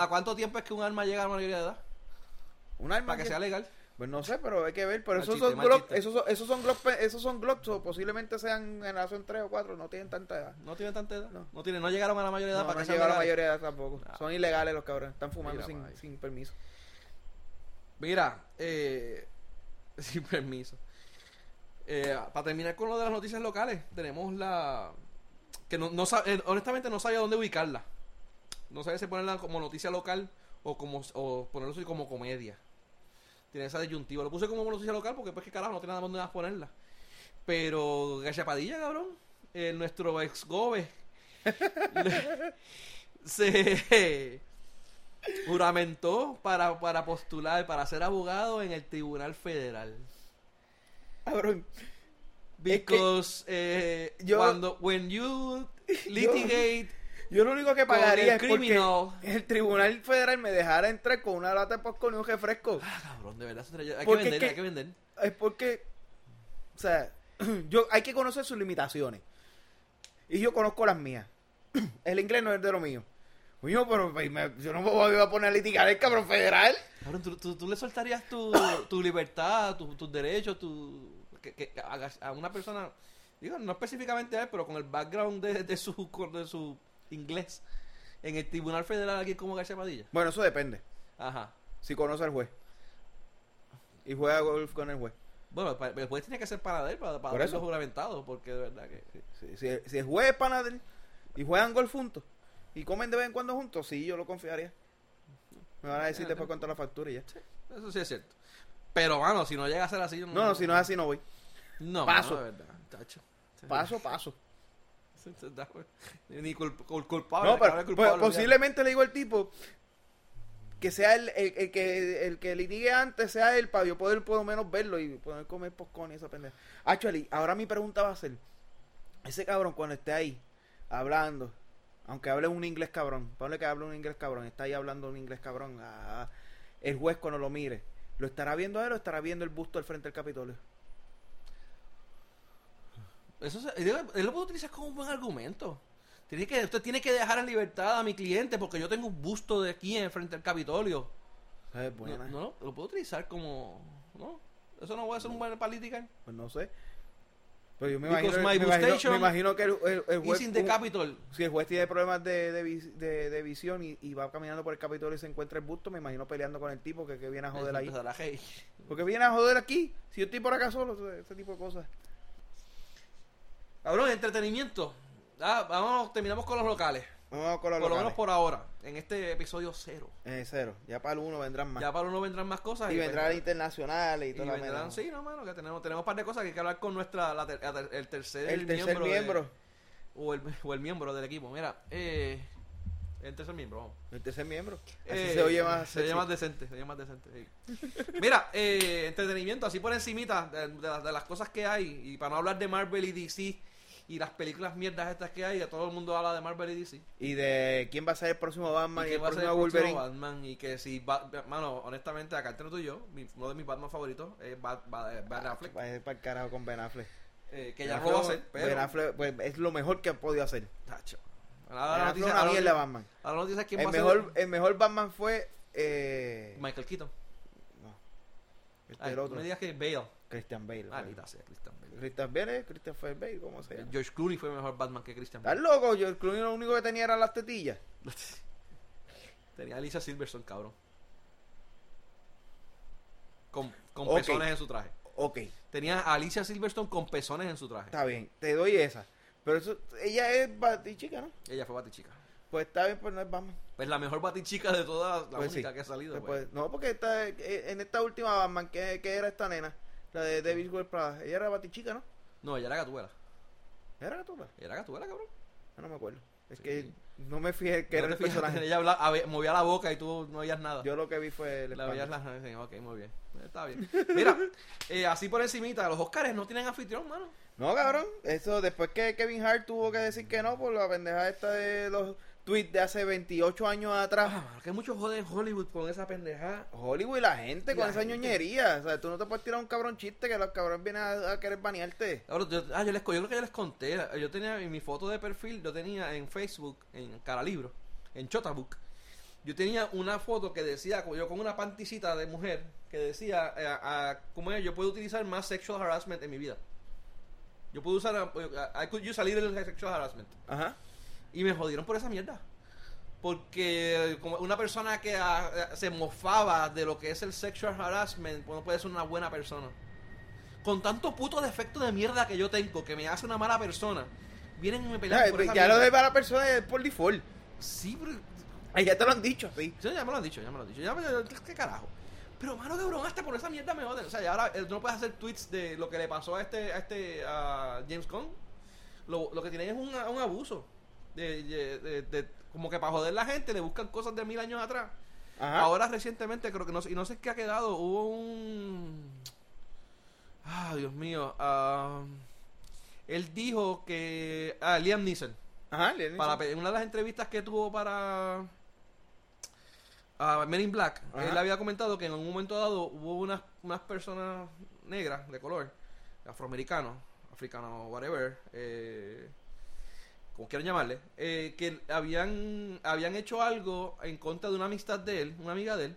S2: cuánto tiempo es que un arma llega a la mayoría de edad?
S1: Un arma
S2: Para que sea legal.
S1: Pues no sé, pero hay que ver. Pero
S2: Mal
S1: esos,
S2: chiste,
S1: son Glock, esos son esos son Glock, esos son Glocks o posiblemente sean generación 3 o 4, no tienen tanta edad.
S2: No tienen tanta edad.
S1: No.
S2: No, tienen, no llegaron a la mayoría de edad
S1: No,
S2: para
S1: no
S2: que
S1: a la mayoría de edad tampoco.
S2: Ah.
S1: Son ilegales los cabrones, están fumando
S2: Mira,
S1: sin, sin permiso.
S2: Mira, eh, sin permiso. Eh, para terminar con lo de las noticias locales, tenemos la que no, no eh, honestamente no sabía dónde ubicarla. No sabía si ponerla como noticia local o como o ponerlo como comedia. Tiene esa disyuntiva. Lo puse como noticia local porque pues que carajo no tiene nada dónde ponerla. Pero Gachapadilla, cabrón, eh, nuestro ex gobe se juramentó para, para postular, para ser abogado en el Tribunal Federal.
S1: Cabrón.
S2: Because eh,
S1: yo-
S2: cuando when you litigate
S1: Yo lo único que pagaría
S2: el
S1: es porque
S2: criminal.
S1: el tribunal federal me dejara entrar con una lata de popcorn y un refresco.
S2: Ah, cabrón, de verdad, hay que
S1: Porque
S2: vender,
S1: es que-
S2: hay que vender.
S1: Es porque, o sea, yo hay que conocer sus limitaciones. Y yo conozco las mías. El inglés no es de lo mío. Coño, pero pues, me- yo no me voy a poner a litigar el cabrón federal.
S2: Cabrón, ¿tú, tú, tú le soltarías tu, tu libertad, tu- tus derechos, tu, que, que hagas a una persona, digo, no específicamente a él, pero con el background de, de su de su inglés en el Tribunal Federal aquí como García Padilla.
S1: Bueno, eso depende.
S2: Ajá.
S1: Si conoce al juez. Y juega golf con el juez.
S2: Bueno, pa- después tiene que ser para él, para, para
S1: Por
S2: darle
S1: eso.
S2: juramentado, porque de verdad que...
S1: Si, si, si el juez es él y juegan golf juntos y comen de vez en cuando juntos, sí, yo lo confiaría. Me van a decir después
S2: no.
S1: cuánto la factura y ya.
S2: Eso sí es cierto. Pero, mano, si no llega a ser así... yo
S1: No, no, si no es así, no voy.
S2: No,
S1: Paso.
S2: mano, de verdad, tacho.
S1: Paso, paso.
S2: Ni cul- cul- culpable.
S1: No, pero pues,
S2: culpable,
S1: posiblemente le digo al tipo que sea el, el, el que el que litigue antes, sea él, para yo poder por lo menos verlo y poder comer popcorn y esa pendeja. Actually, ahora mi pregunta va a ser, ese cabrón cuando esté ahí, hablando, aunque hable un inglés cabrón, ponle que hable un inglés cabrón, está ahí hablando un inglés cabrón, ah, el juez cuando lo mire, ¿lo estará viendo a él o estará viendo el busto al frente del Capitolio?
S2: Eso se- él, él lo puede utilizar como un buen argumento. Tiene que, usted tiene que dejar en libertad a mi cliente porque yo tengo un busto de aquí en frente al Capitolio.
S1: Es
S2: No,
S1: buena.
S2: no, lo puedo utilizar como... ¿no? Eso no va a ser un buen política.
S1: Pues no sé. Pero yo me
S2: Because
S1: imagino, me imagino, me imagino que el, el- el juez...
S2: Is in the Capitol.
S1: Si el juez tiene problemas de, de, de- de visión y, y va caminando por el Capitolio y se encuentra el busto, me imagino peleando con el tipo que, que viene a joder ahí. Porque viene a joder aquí. Si yo estoy por acá solo, ese tipo de cosas.
S2: Cabrón, entretenimiento. Ah, vamos, terminamos con los locales.
S1: Vamos con los
S2: Por lo menos
S1: locales.
S2: por ahora. En este episodio cero.
S1: Eh, cero. Ya para el uno vendrán más.
S2: Ya para uno vendrán más cosas.
S1: y vendrán internacionales y
S2: Y
S1: toda la
S2: vendrán, sí, no, mano, que tenemos, tenemos un par de cosas que hay que hablar con nuestra, la ter- el tercer,
S1: El tercer
S2: miembro. de- o, el, o el miembro del equipo. Mira, eh, el tercer miembro, vamos.
S1: El tercer miembro. Así
S2: Eh,
S1: se oye más
S2: se oye más decente, se oye más decente. sí. Mira, eh, entretenimiento, así por encimita de, de las- de las cosas que hay. Y para no hablar de Marvel y DC y las películas mierdas estas que hay, que todo el mundo habla de Marvel y DC.
S1: Y de quién va a ser el próximo Batman y,
S2: y
S1: el
S2: va a ser el
S1: próximo
S2: próximo
S1: Wolverine.
S2: Batman y que si mano honestamente acá entre tú y yo mi- uno de mis Batman favoritos es Bat, Bat- Ben Affleck
S1: Va a ir para el carajo con Ben Affleck.
S2: eh, que
S1: Ben
S2: ya
S1: Affleck-
S2: lo va a hacer pero
S1: Ben Affleck, pues, es lo mejor que ha podido hacer.
S2: Tacho. Ahora la noticia, ahora la-
S1: Batman.
S2: ahora quién
S1: El
S2: va a
S1: mejor,
S2: ser
S1: el mejor Batman fue eh,
S2: Michael Keaton
S1: no, este
S2: Ay,
S1: el
S2: no
S1: otro,
S2: me digas que Bale
S1: Christian Bale.
S2: ah ni sea Christian Bale
S1: Christian Bale, es Christopher Bale, ¿cómo se llama?
S2: George Clooney fue mejor Batman que Christian
S1: ¿Estás
S2: Bale
S1: loco? Yo el Clooney lo único que tenía eran las tetillas.
S2: tenía a Alicia Silverstone cabrón con, con pezones en su traje
S1: Ok,
S2: tenía a Alicia Silverstone con pezones en su traje
S1: está bien, te doy esa. Pero eso, ella es batichica, ¿no?
S2: ella fue batichica
S1: Pues está bien, pues no es Batman.
S2: pues la mejor batichica de todas la
S1: Pues sí.
S2: única que ha salido pues.
S1: puede- No, porque esta, eh, en esta última Batman, que, que era esta nena? La de David West Prada. Ella era batichica, ¿no?
S2: no ella era gatuela
S1: ¿Era gatula?
S2: ella era gatuela cabrón
S1: Yo no me acuerdo. Es
S2: Sí.
S1: que no me fijé que
S2: No
S1: era el personaje.
S2: Ella habla- a ver, movía la boca y tú no oías nada.
S1: Yo lo que vi fue el
S2: la veías
S1: espanto.
S2: la... sí, ok, muy bien. Está bien. Mira, eh, así por encimita, los Oscars no tienen anfitrión, mano.
S1: No, cabrón. Eso después que Kevin Hart tuvo que decir que no por la pendeja esta de los tweets de hace 28 años atrás.
S2: Ah, que muchos joder en Hollywood con esa pendejada.
S1: Hollywood y la gente con
S2: la
S1: esa
S2: gente.
S1: ñoñería. O sea, tú no te puedes tirar un cabrón chiste que los cabrones vienen a, a querer banearte.
S2: Ahora, yo, ah, yo, les, yo creo que yo les conté. Yo tenía en mi foto de perfil, yo tenía en Facebook, en Caralibro, en Chotabook. Yo tenía una foto que decía, como yo con una panticita de mujer, que decía, eh, a- como es, yo puedo utilizar más sexual harassment en mi vida. Yo puedo usar, eh, I could use a little sexual harassment.
S1: Ajá.
S2: Y me jodieron por esa mierda. Porque como una persona que ah, se mofaba de lo que es el sexual harassment, pues no puede ser una buena persona. Con tanto puto defecto de mierda que yo tengo, que me hace una mala persona, vienen y me
S1: Ya,
S2: pelean por esa
S1: ya lo de para la persona es por default.
S2: Sí, pero
S1: Ay, ya te lo han dicho, sí.
S2: Sí, ya me lo han dicho, ya me lo han dicho. Ya me, ¿Qué carajo? Pero, mano, cabrón, hasta por esa mierda me joden. O sea, y ahora eh, no puedes hacer tweets de lo que le pasó a este, a este, a James Conn. Lo, lo que tienen es un, un abuso. De, de- de- de- como que para joder la gente le buscan cosas de mil años atrás.
S1: Ajá.
S2: Ahora recientemente, creo que no sé, y no sé qué ha quedado, hubo un... Ah, Dios mío. ah, él dijo que... Ah, Liam Neeson.
S1: Ajá, Liam
S2: Para
S1: Neeson.
S2: pe- en una de las entrevistas que tuvo para a Men in Black,
S1: Ajá.
S2: él había comentado que en un momento dado hubo unas, unas personas negras de color, afroamericanos, africanos, whatever, eh, como quieran llamarle, eh, que habían, habían hecho algo en contra de una amistad de él, una amiga de él,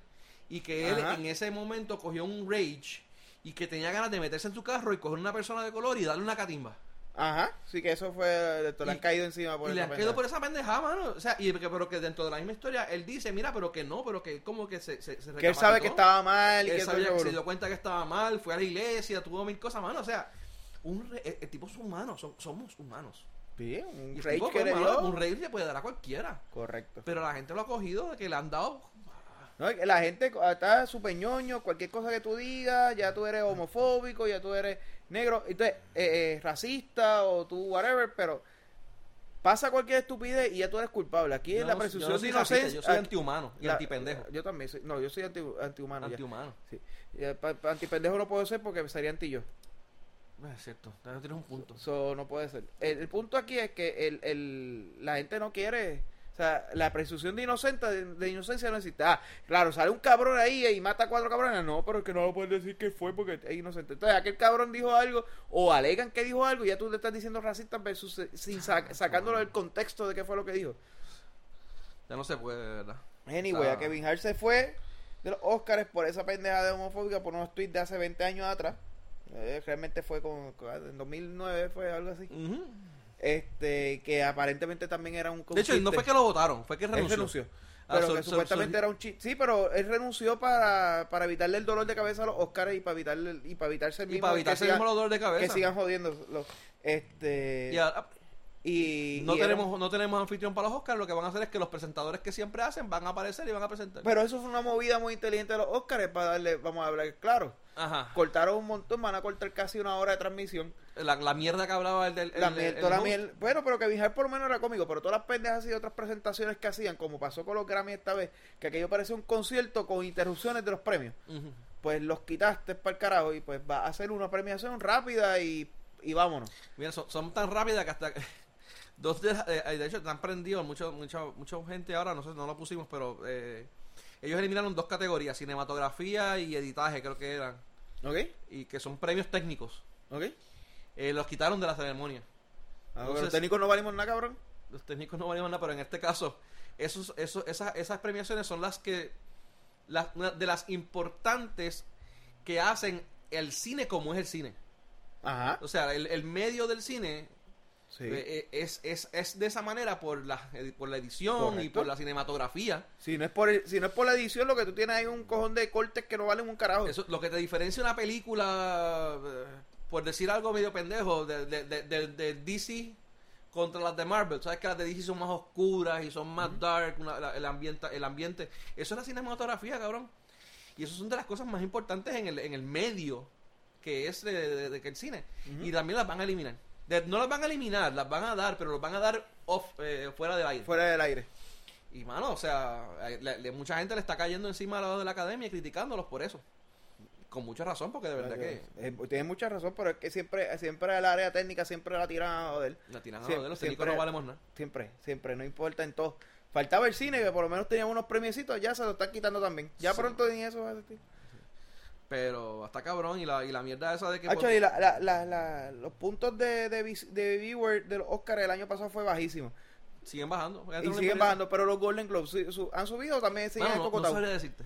S2: y que él
S1: Ajá.
S2: en ese momento cogió un rage y que tenía ganas de meterse en su carro y coger una persona de color y darle una catimba.
S1: Ajá, sí que eso fue, esto le
S2: Y-
S1: han caído encima por
S2: y le han caído por esa pendejada, mano. O sea, y que, pero que dentro de la misma historia él dice, mira, pero que no, pero que como que se, se, se
S1: Que él sabe que estaba mal y
S2: Él
S1: que
S2: sabía
S1: todo
S2: que se dio cuenta que estaba mal, fue a la iglesia, tuvo mil cosas, mano. O sea, un re- el, el tipo es humano, son- somos humanos.
S1: Sí, un
S2: Y tipo,
S1: que le dio.
S2: un rage le puede dar a cualquiera.
S1: Correcto.
S2: Pero la gente lo ha cogido de que le han dado.
S1: No, la gente está súper ñoño, cualquier cosa que tú digas, ya tú eres homofóbico, ya tú eres negro, entonces, eh, eh, racista o tú whatever, pero pasa cualquier estupidez y ya tú eres culpable. Aquí es la presunción
S2: no
S1: de inocencia.
S2: Yo soy antihumano y
S1: la-
S2: antipendejo.
S1: Yo también soy, no, yo soy anti, antihumano. ya.
S2: Antihumano.
S1: Sí. Ya, pa- pa- antipendejo no puedo ser porque sería anti yo.
S2: Ah, Es cierto, también tienes un punto.
S1: Eso no puede ser. El, el punto aquí es que el, el, la gente no quiere. O sea, la presunción de, inocente, de, de inocencia no existe. Ah, claro, sale un cabrón ahí y mata a cuatro cabrones. No, pero es que no lo puedes decir que fue porque es inocente. Entonces, aquel cabrón dijo algo o alegan que dijo algo y ya tú le estás diciendo racista versus, eh, sin sa- sacándolo del contexto de qué fue lo que dijo.
S2: Ya no se puede, de verdad.
S1: Anyway,
S2: Ah.
S1: a Kevin Hart se fue de los Oscars por esa pendeja de homofóbica por unos tweets de hace 20 años atrás. Eh, realmente fue como en 2009 fue algo así. Este, que aparentemente también era un
S2: De hecho, no fue que lo votaron, fue que
S1: él
S2: renunció. Ah,
S1: Pero que
S2: so-
S1: supuestamente
S2: so-
S1: era un chiste. Sí, pero él renunció para, para evitarle el dolor de cabeza a los Oscars y para evitarle y para evitarse el
S2: Y
S1: mismo
S2: para
S1: que
S2: evitarse el mismo dolor de
S1: que
S2: cabeza.
S1: sigan jodiendo este
S2: Y ahora,
S1: y
S2: no
S1: y era-
S2: tenemos no tenemos anfitrión para los Oscars, lo que van a hacer es que los presentadores que siempre hacen van a aparecer y van a presentar.
S1: pero eso fue una movida muy inteligente de los Oscars para darle vamos a hablar claro
S2: Ajá.
S1: cortaron un montón van a cortar casi una hora de transmisión
S2: La, la mierda que hablaba el del el-
S1: la
S2: el-
S1: miel-
S2: el
S1: toda la miel- bueno pero que Hart por lo menos era cómico pero todas las pendejas y otras presentaciones que hacían como pasó con los Grammy esta vez que aquello parecía un concierto con interrupciones de los premios pues los quitaste para el carajo y pues va a hacer una premiación rápida y, y vámonos.
S2: Mira, son, son tan rápidas que hasta dos de, eh, de hecho están prendidos mucho, mucha mucha gente ahora no sé no lo pusimos pero eh, ellos eliminaron dos categorías cinematografía y editaje creo que eran
S1: ¿Ok?
S2: y que son premios técnicos
S1: ¿Ok?
S2: Eh, los quitaron de la ceremonia
S1: Ah,
S2: Entonces-
S1: los técnicos no valimos nada, cabrón.
S2: los técnicos no valían nada pero en este caso esos, esos, esas, esas premiaciones son las que las, de las importantes que hacen el cine como es el cine
S1: Ajá.
S2: o sea el, el medio del cine
S1: Sí.
S2: Eh, eh, es, es, es de esa manera por la, por la edición y por la cinematografía.
S1: Si no, es por el- si no es por la edición, lo que tú tienes ahí es un cojón de cortes que no valen un carajo.
S2: Eso, lo que te diferencia una película, eh, por decir algo medio pendejo, de, de, de, de- DC contra las de Marvel. Sabes que las de DC son más oscuras y son más dark, una- la- el, ambiente, el ambiente. Eso es la cinematografía, cabrón. Y eso son de las cosas más importantes en el, en el medio que es de que el cine. Y también las van a eliminar. De- no las van a eliminar, las van a dar, pero las van a dar off, eh, fuera del aire.
S1: Fuera del aire.
S2: Y mano, o sea, eh, le- le- mucha gente le está cayendo encima a la de la academia y criticándolos por eso. Con mucha razón, porque de verdad que
S1: Eh, Tienes mucha razón, pero es que siempre, siempre el área técnica siempre la tiran a joder.
S2: la tiran a joder, los
S1: siempre-
S2: técnicos no valemos nada.
S1: Siempre, siempre, no importa en todo. Faltaba el cine, que por lo menos teníamos unos premiecitos, ya se lo están quitando también. Ya
S2: Sí.
S1: pronto ni eso va a existir.
S2: Pero hasta cabrón y la, y la mierda esa de que...
S1: Hacho, y la- la- la- la- los puntos de, de, de viewer de los Oscars el año pasado fue bajísimo.
S2: siguen bajando.
S1: Y siguen bajando, pero los Golden Globes su- su- han subido o también siguen
S2: Mano, no, no sabría decirte.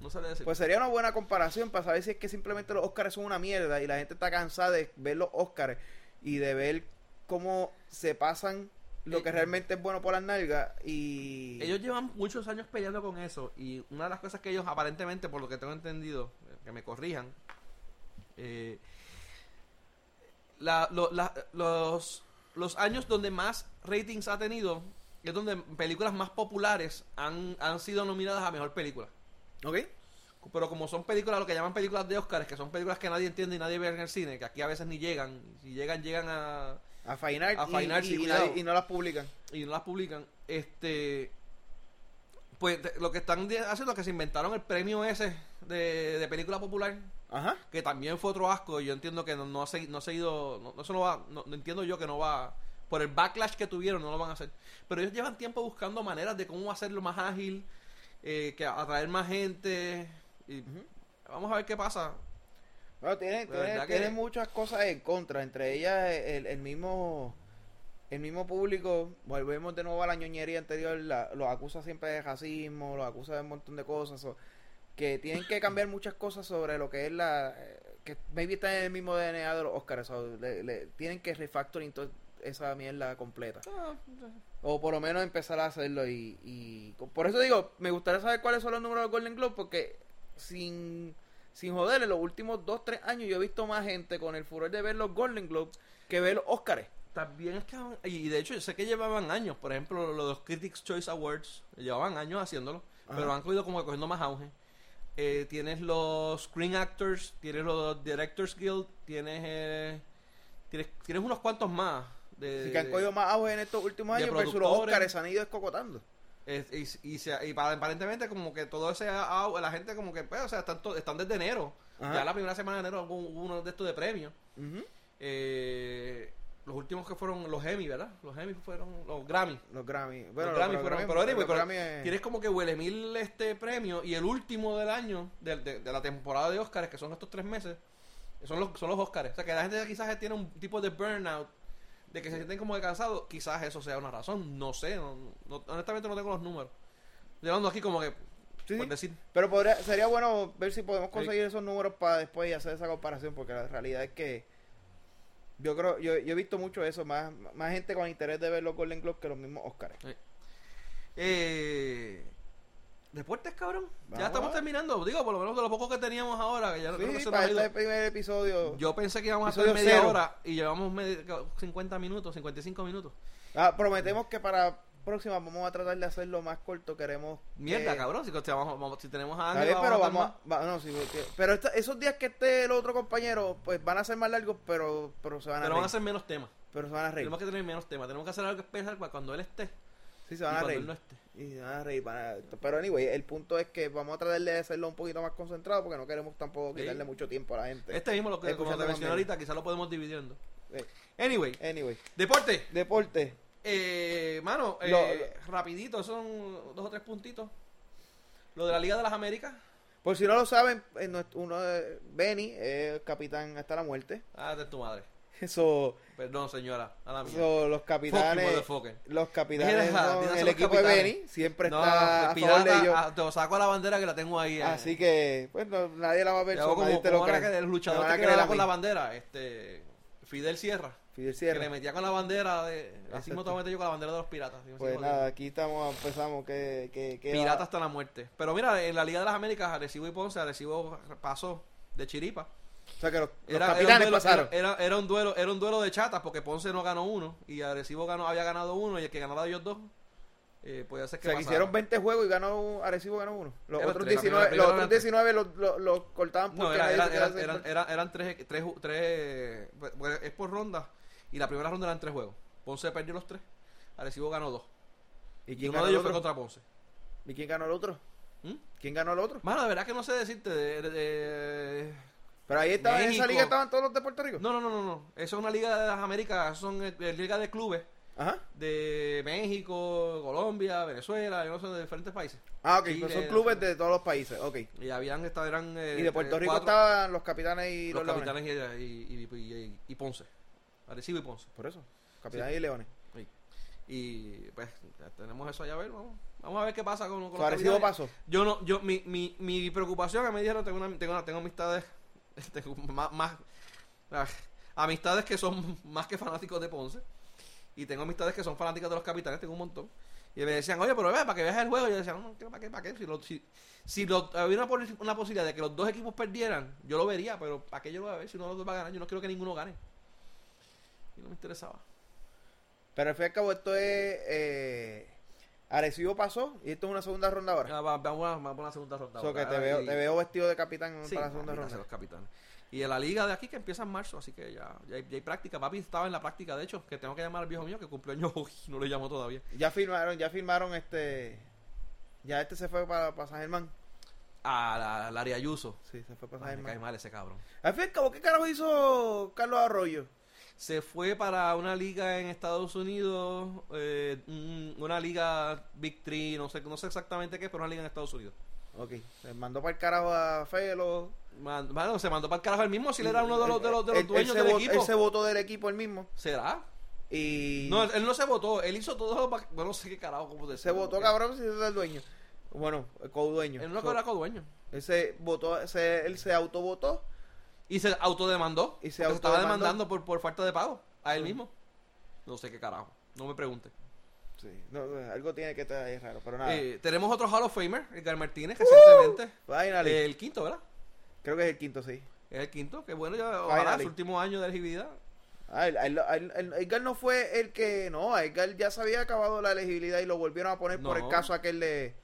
S2: No sabría decirte.
S1: Pues sería una buena comparación para saber si es que simplemente los Oscars son una mierda y la gente está cansada de ver los Oscars y de ver cómo se pasan lo que
S2: Eh,
S1: realmente es bueno por las nalgas y...
S2: Ellos llevan muchos años peleando con eso y una de las cosas que ellos aparentemente, por lo que tengo entendido, que me corrijan, eh, la- lo- la- los los años donde más ratings ha tenido es donde películas más populares han, han sido nominadas a mejor película.
S1: ¿Ok?
S2: Pero como son películas, lo que llaman películas de Oscars, que son películas que nadie entiende y nadie ve en el cine, que aquí a veces ni llegan, si llegan, llegan a,
S1: A Fine Art
S2: A
S1: y-
S2: Fine Art,
S1: y, nadie- y no las publican.
S2: y no las publican, este pues te- lo que están haciendo es que se inventaron el premio ese de, de película popular,
S1: Ajá.
S2: que también fue otro asco, y yo entiendo que no, no ha seguido, no ha seguido, no, eso no va, no, no entiendo yo que no va, por el backlash que tuvieron no lo van a hacer, pero ellos llevan tiempo buscando maneras de cómo hacerlo más ágil, eh, que atraer más gente, y vamos a ver qué pasa,
S1: Bueno, tiene,
S2: De
S1: tiene,
S2: verdad
S1: tiene
S2: que-
S1: muchas cosas en contra, entre ellas el, el mismo el mismo público, volvemos de nuevo a la ñoñería anterior, la- los acusa siempre de racismo, los acusa de un montón de cosas, o- que tienen que cambiar muchas cosas sobre lo que es la, eh, que maybe está en el mismo DNA de los Oscars, o le- le- tienen que refactoring toda esa mierda completa.
S2: Ah,
S1: O por lo menos empezar a hacerlo y, y por eso digo, me gustaría saber cuáles son los números de Golden Globe porque sin, sin joder, en los últimos 2, 3 años yo he visto más gente con el furor de ver los Golden Globe que ver los Oscars.
S2: También es que, y de hecho, yo sé que llevaban años, por ejemplo, los Critics Choice Awards, llevaban años haciéndolo,
S1: Ajá.
S2: pero han cogido como que cogiendo más auge. Eh, tienes los Screen Actors, tienes los Directors Guild, tienes, eh, tienes, tienes unos cuantos más. De,
S1: Así que han cogido más auge en estos últimos años versus los
S2: productores.
S1: Oscars se han ido escocotando.
S2: y, y, se- y pa- aparentemente como que todo ese auge, la gente como que, pues, o sea, están, to- están desde enero.
S1: Ajá.
S2: Ya la primera semana de enero hubo uno de estos de premios. Eh, los últimos que fueron los Emmy, ¿verdad? Los Emmy fueron los Grammy.
S1: Los Grammy. Bueno,
S2: los Grammy fueron, pero anyway, pero
S1: Grammy es-
S2: tienes como que huele mil este premio y el último del año de, de- de la temporada de Oscars que son estos tres meses son los son los Oscars o sea que la gente quizás tiene un tipo de burnout de que se sienten como que cansados quizás eso sea una razón no sé no- no- honestamente no tengo los números llevando aquí como que
S1: Sí,
S2: por decir
S1: Pero podría, sería bueno ver si podemos conseguir esos números para después hacer esa comparación, porque la realidad es que yo creo, yo, yo he visto mucho eso, más, más gente con interés de ver los Golden Globes que los mismos Oscars.
S2: eh, deportes cabrón
S1: Vamos
S2: ya estamos terminando digo por lo menos de lo poco que teníamos ahora que ya
S1: Sí,
S2: nos
S1: para este primer episodio.
S2: yo pensé que íbamos a hacer media
S1: cero.
S2: hora y llevamos media- 50 minutos 55 minutos
S1: Ah, prometemos que para próxima vamos a tratar de hacerlo más corto. Queremos.
S2: Mierda,
S1: que-
S2: cabrón. Si, vamos- vamos- si tenemos a
S1: bien, pero vamos a- va- no, sí, porque- pero esta- esos días que esté el otro compañero, pues van a ser más largos, pero, pero se van a
S2: Pero van a ser menos temas.
S1: Pero se van a reír.
S2: Tenemos que tener menos temas. Tenemos que hacer algo especial para cuando él esté.
S1: Sí, se
S2: y
S1: van a
S2: cuando
S1: reír.
S2: él no esté.
S1: Y se van a reír. van a- Pero anyway, el punto es que vamos a tratar de hacerlo un poquito más concentrado porque no queremos tampoco
S2: Sí.
S1: quitarle mucho tiempo a la gente.
S2: Este mismo, lo que como te mencioné ahorita, quizás lo podemos dividiendo.
S1: Eh,
S2: Anyway,
S1: Anyway,
S2: deporte.
S1: deporte.
S2: Eh, mano, eh,
S1: Lo-
S2: rapidito, son dos o tres puntitos. Lo de la Liga de las Américas.
S1: Por si no lo saben, eh, uno de Benny es capitán hasta la muerte.
S2: Ah, de tu madre.
S1: Eso,
S2: Perdón, señora. A la mía.
S1: eso, los capitanes, los capitanes
S2: Mira, a
S1: el equipo
S2: capitanes.
S1: de Benny siempre
S2: No,
S1: está a
S2: pues,
S1: favor de ellos.
S2: ah, te saco la bandera que la tengo ahí. eh.
S1: Así que, pues no, nadie la va a ver, so nadie
S2: como,
S1: te lo
S2: ahora que el luchador
S1: a
S2: que
S1: creer
S2: quedaba
S1: a
S2: con la bandera, este Fidel Sierra,
S1: Fidel
S2: que
S1: Sierra.
S2: le metía con la bandera de así meter yo con la bandera de los piratas. Me
S1: Pues nada, aquí estamos, empezamos, que, que, que
S2: Pirata
S1: va-
S2: hasta la muerte. Pero mira, en la Liga de las Américas, Arecibo y Ponce, Arecibo pasó de chiripa.
S1: O sea que los, los
S2: Era, era un
S1: capitanes
S2: duelo,
S1: pasaron.
S2: era, era- un duelo, era un duelo de chatas porque Ponce no ganó uno y Arecibo ganó, había ganado uno y el que ganara ellos dos eh, podía ser
S1: o
S2: que
S1: sea, que hicieron 20 juegos y ganó Arecibo ganó uno. Los
S2: Eran
S1: otros
S2: tres, la
S1: 19,
S2: primera-
S1: los otros
S2: eran
S1: 19 los, los, los cortaban
S2: No,
S1: porque
S2: era- eran,
S1: hacer
S2: eran,
S1: parte.
S2: eran, eran tres, tres, ju- tres pues, pues, es por ronda y la primera ronda eran tres juegos. Ponce perdió los tres, Arecibo ganó dos.
S1: ¿Y
S2: Y
S1: quién
S2: uno
S1: ganó
S2: de
S1: el
S2: ellos fue
S1: otro?
S2: contra Ponce.
S1: ¿Y quién ganó el otro?
S2: ¿Mm?
S1: ¿Quién ganó el otro?
S2: Mano, de verdad que no sé decirte de... de- de-
S1: Pero ahí estaba, en esa liga estaban todos los de Puerto Rico.
S2: No, no, no, no, no. Eso es una liga de las Américas, son eh, eh, liga de clubes
S1: Ajá.
S2: de México, Colombia, Venezuela, yo no sé, de diferentes países.
S1: Ah, ok,
S2: Chile,
S1: son clubes de todos los países, ok.
S2: Y habían estado, eran... eh,
S1: Y de Puerto Rico
S2: cuatro-
S1: estaban los capitanes y
S2: los
S1: los,
S2: capitanes y, y, y- y- y Ponce. Arecibo y Ponce.
S1: Por eso, capitanes y leones.
S2: Sí. Y pues tenemos eso allá a ver, vamos. Vamos a ver qué pasa con, con los
S1: pasó.
S2: Yo no, yo, mi, mi, mi preocupación, a mí me dijeron, tengo, una, tengo, una- tengo amistades, tengo más, más ah, amistades que son más que fanáticos de Ponce. Y tengo amistades que son fanáticas de los capitanes, tengo un montón. Y me decían, oye, pero ve, para que veas el juego. Y yo decía, no, ¿qué- ¿para qué? ¿Para qué? Si, lo- si, si lo- había una, una posibilidad de que los dos equipos perdieran, yo lo vería, pero ¿para qué yo lo voy a ver si uno de los dos va a ganar? Yo no quiero que ninguno gane. Y no me interesaba.
S1: Pero al fin y al cabo esto es... Eh, Arecibo pasó y esto es una segunda ronda ahora.
S2: Ah, va- Vamos a, vamos a la segunda ronda.
S1: So que
S2: ahora,
S1: te veo,
S2: y-
S1: te veo vestido de capitán
S2: Sí,
S1: para la segunda ronda.
S2: los capitanes. Y en la liga de aquí que empieza en marzo, así que ya, ya, hay, ya hay práctica. Papi estaba en la práctica, de hecho, que tengo que llamar al viejo mío que cumplió años hoy, no le llamo todavía.
S1: Ya firmaron, ya firmaron este... Ya este se fue para, para San Germán.
S2: A la, Larry Ayuso.
S1: Sí, se fue para San
S2: Ay, me cae
S1: Germán.
S2: mal ese cabrón.
S1: Al fin y al cabo, ¿qué carajo hizo Carlos Arroyo?
S2: Se fue para una liga en Estados Unidos, eh, un- una liga Big Three, no sé, no sé exactamente qué, pero una liga en Estados Unidos.
S1: Ok, se mandó para el carajo a Felo.
S2: Man- Bueno, se mandó para el carajo el mismo si él era uno de los, de los, de los
S1: Él- él
S2: dueños
S1: se
S2: del equipo.
S1: Él se votó del equipo él mismo.
S2: ¿Será?
S1: Y
S2: No, él no se votó, él hizo todo para... Bueno, no sé qué carajo, cómo
S1: se
S2: decirlo,
S1: votó
S2: porque
S1: cabrón si es el dueño. Bueno, el co-dueño.
S2: Él no
S1: So,
S2: era co-dueño.
S1: él se votó, se, él se autovotó.
S2: Y se autodemandó.
S1: Y se
S2: porque estaba
S1: autodemandó.
S2: demandando por, por falta de pago a él
S1: Sí.
S2: mismo. No sé qué carajo. No me pregunte.
S1: Sí, no, no, algo tiene que estar ahí raro, pero nada.
S2: Eh, tenemos otro Hall of Famer, Edgar Martínez, recientemente.
S1: Finally.
S2: El quinto, ¿verdad?
S1: Creo que es el quinto, sí.
S2: Es el quinto. Que bueno, ya ojalá su último año de elegibilidad.
S1: Ah, el- el- el- el- Edgar no fue el que. No, Edgar ya se había acabado la elegibilidad y lo volvieron a poner por el caso aquel de.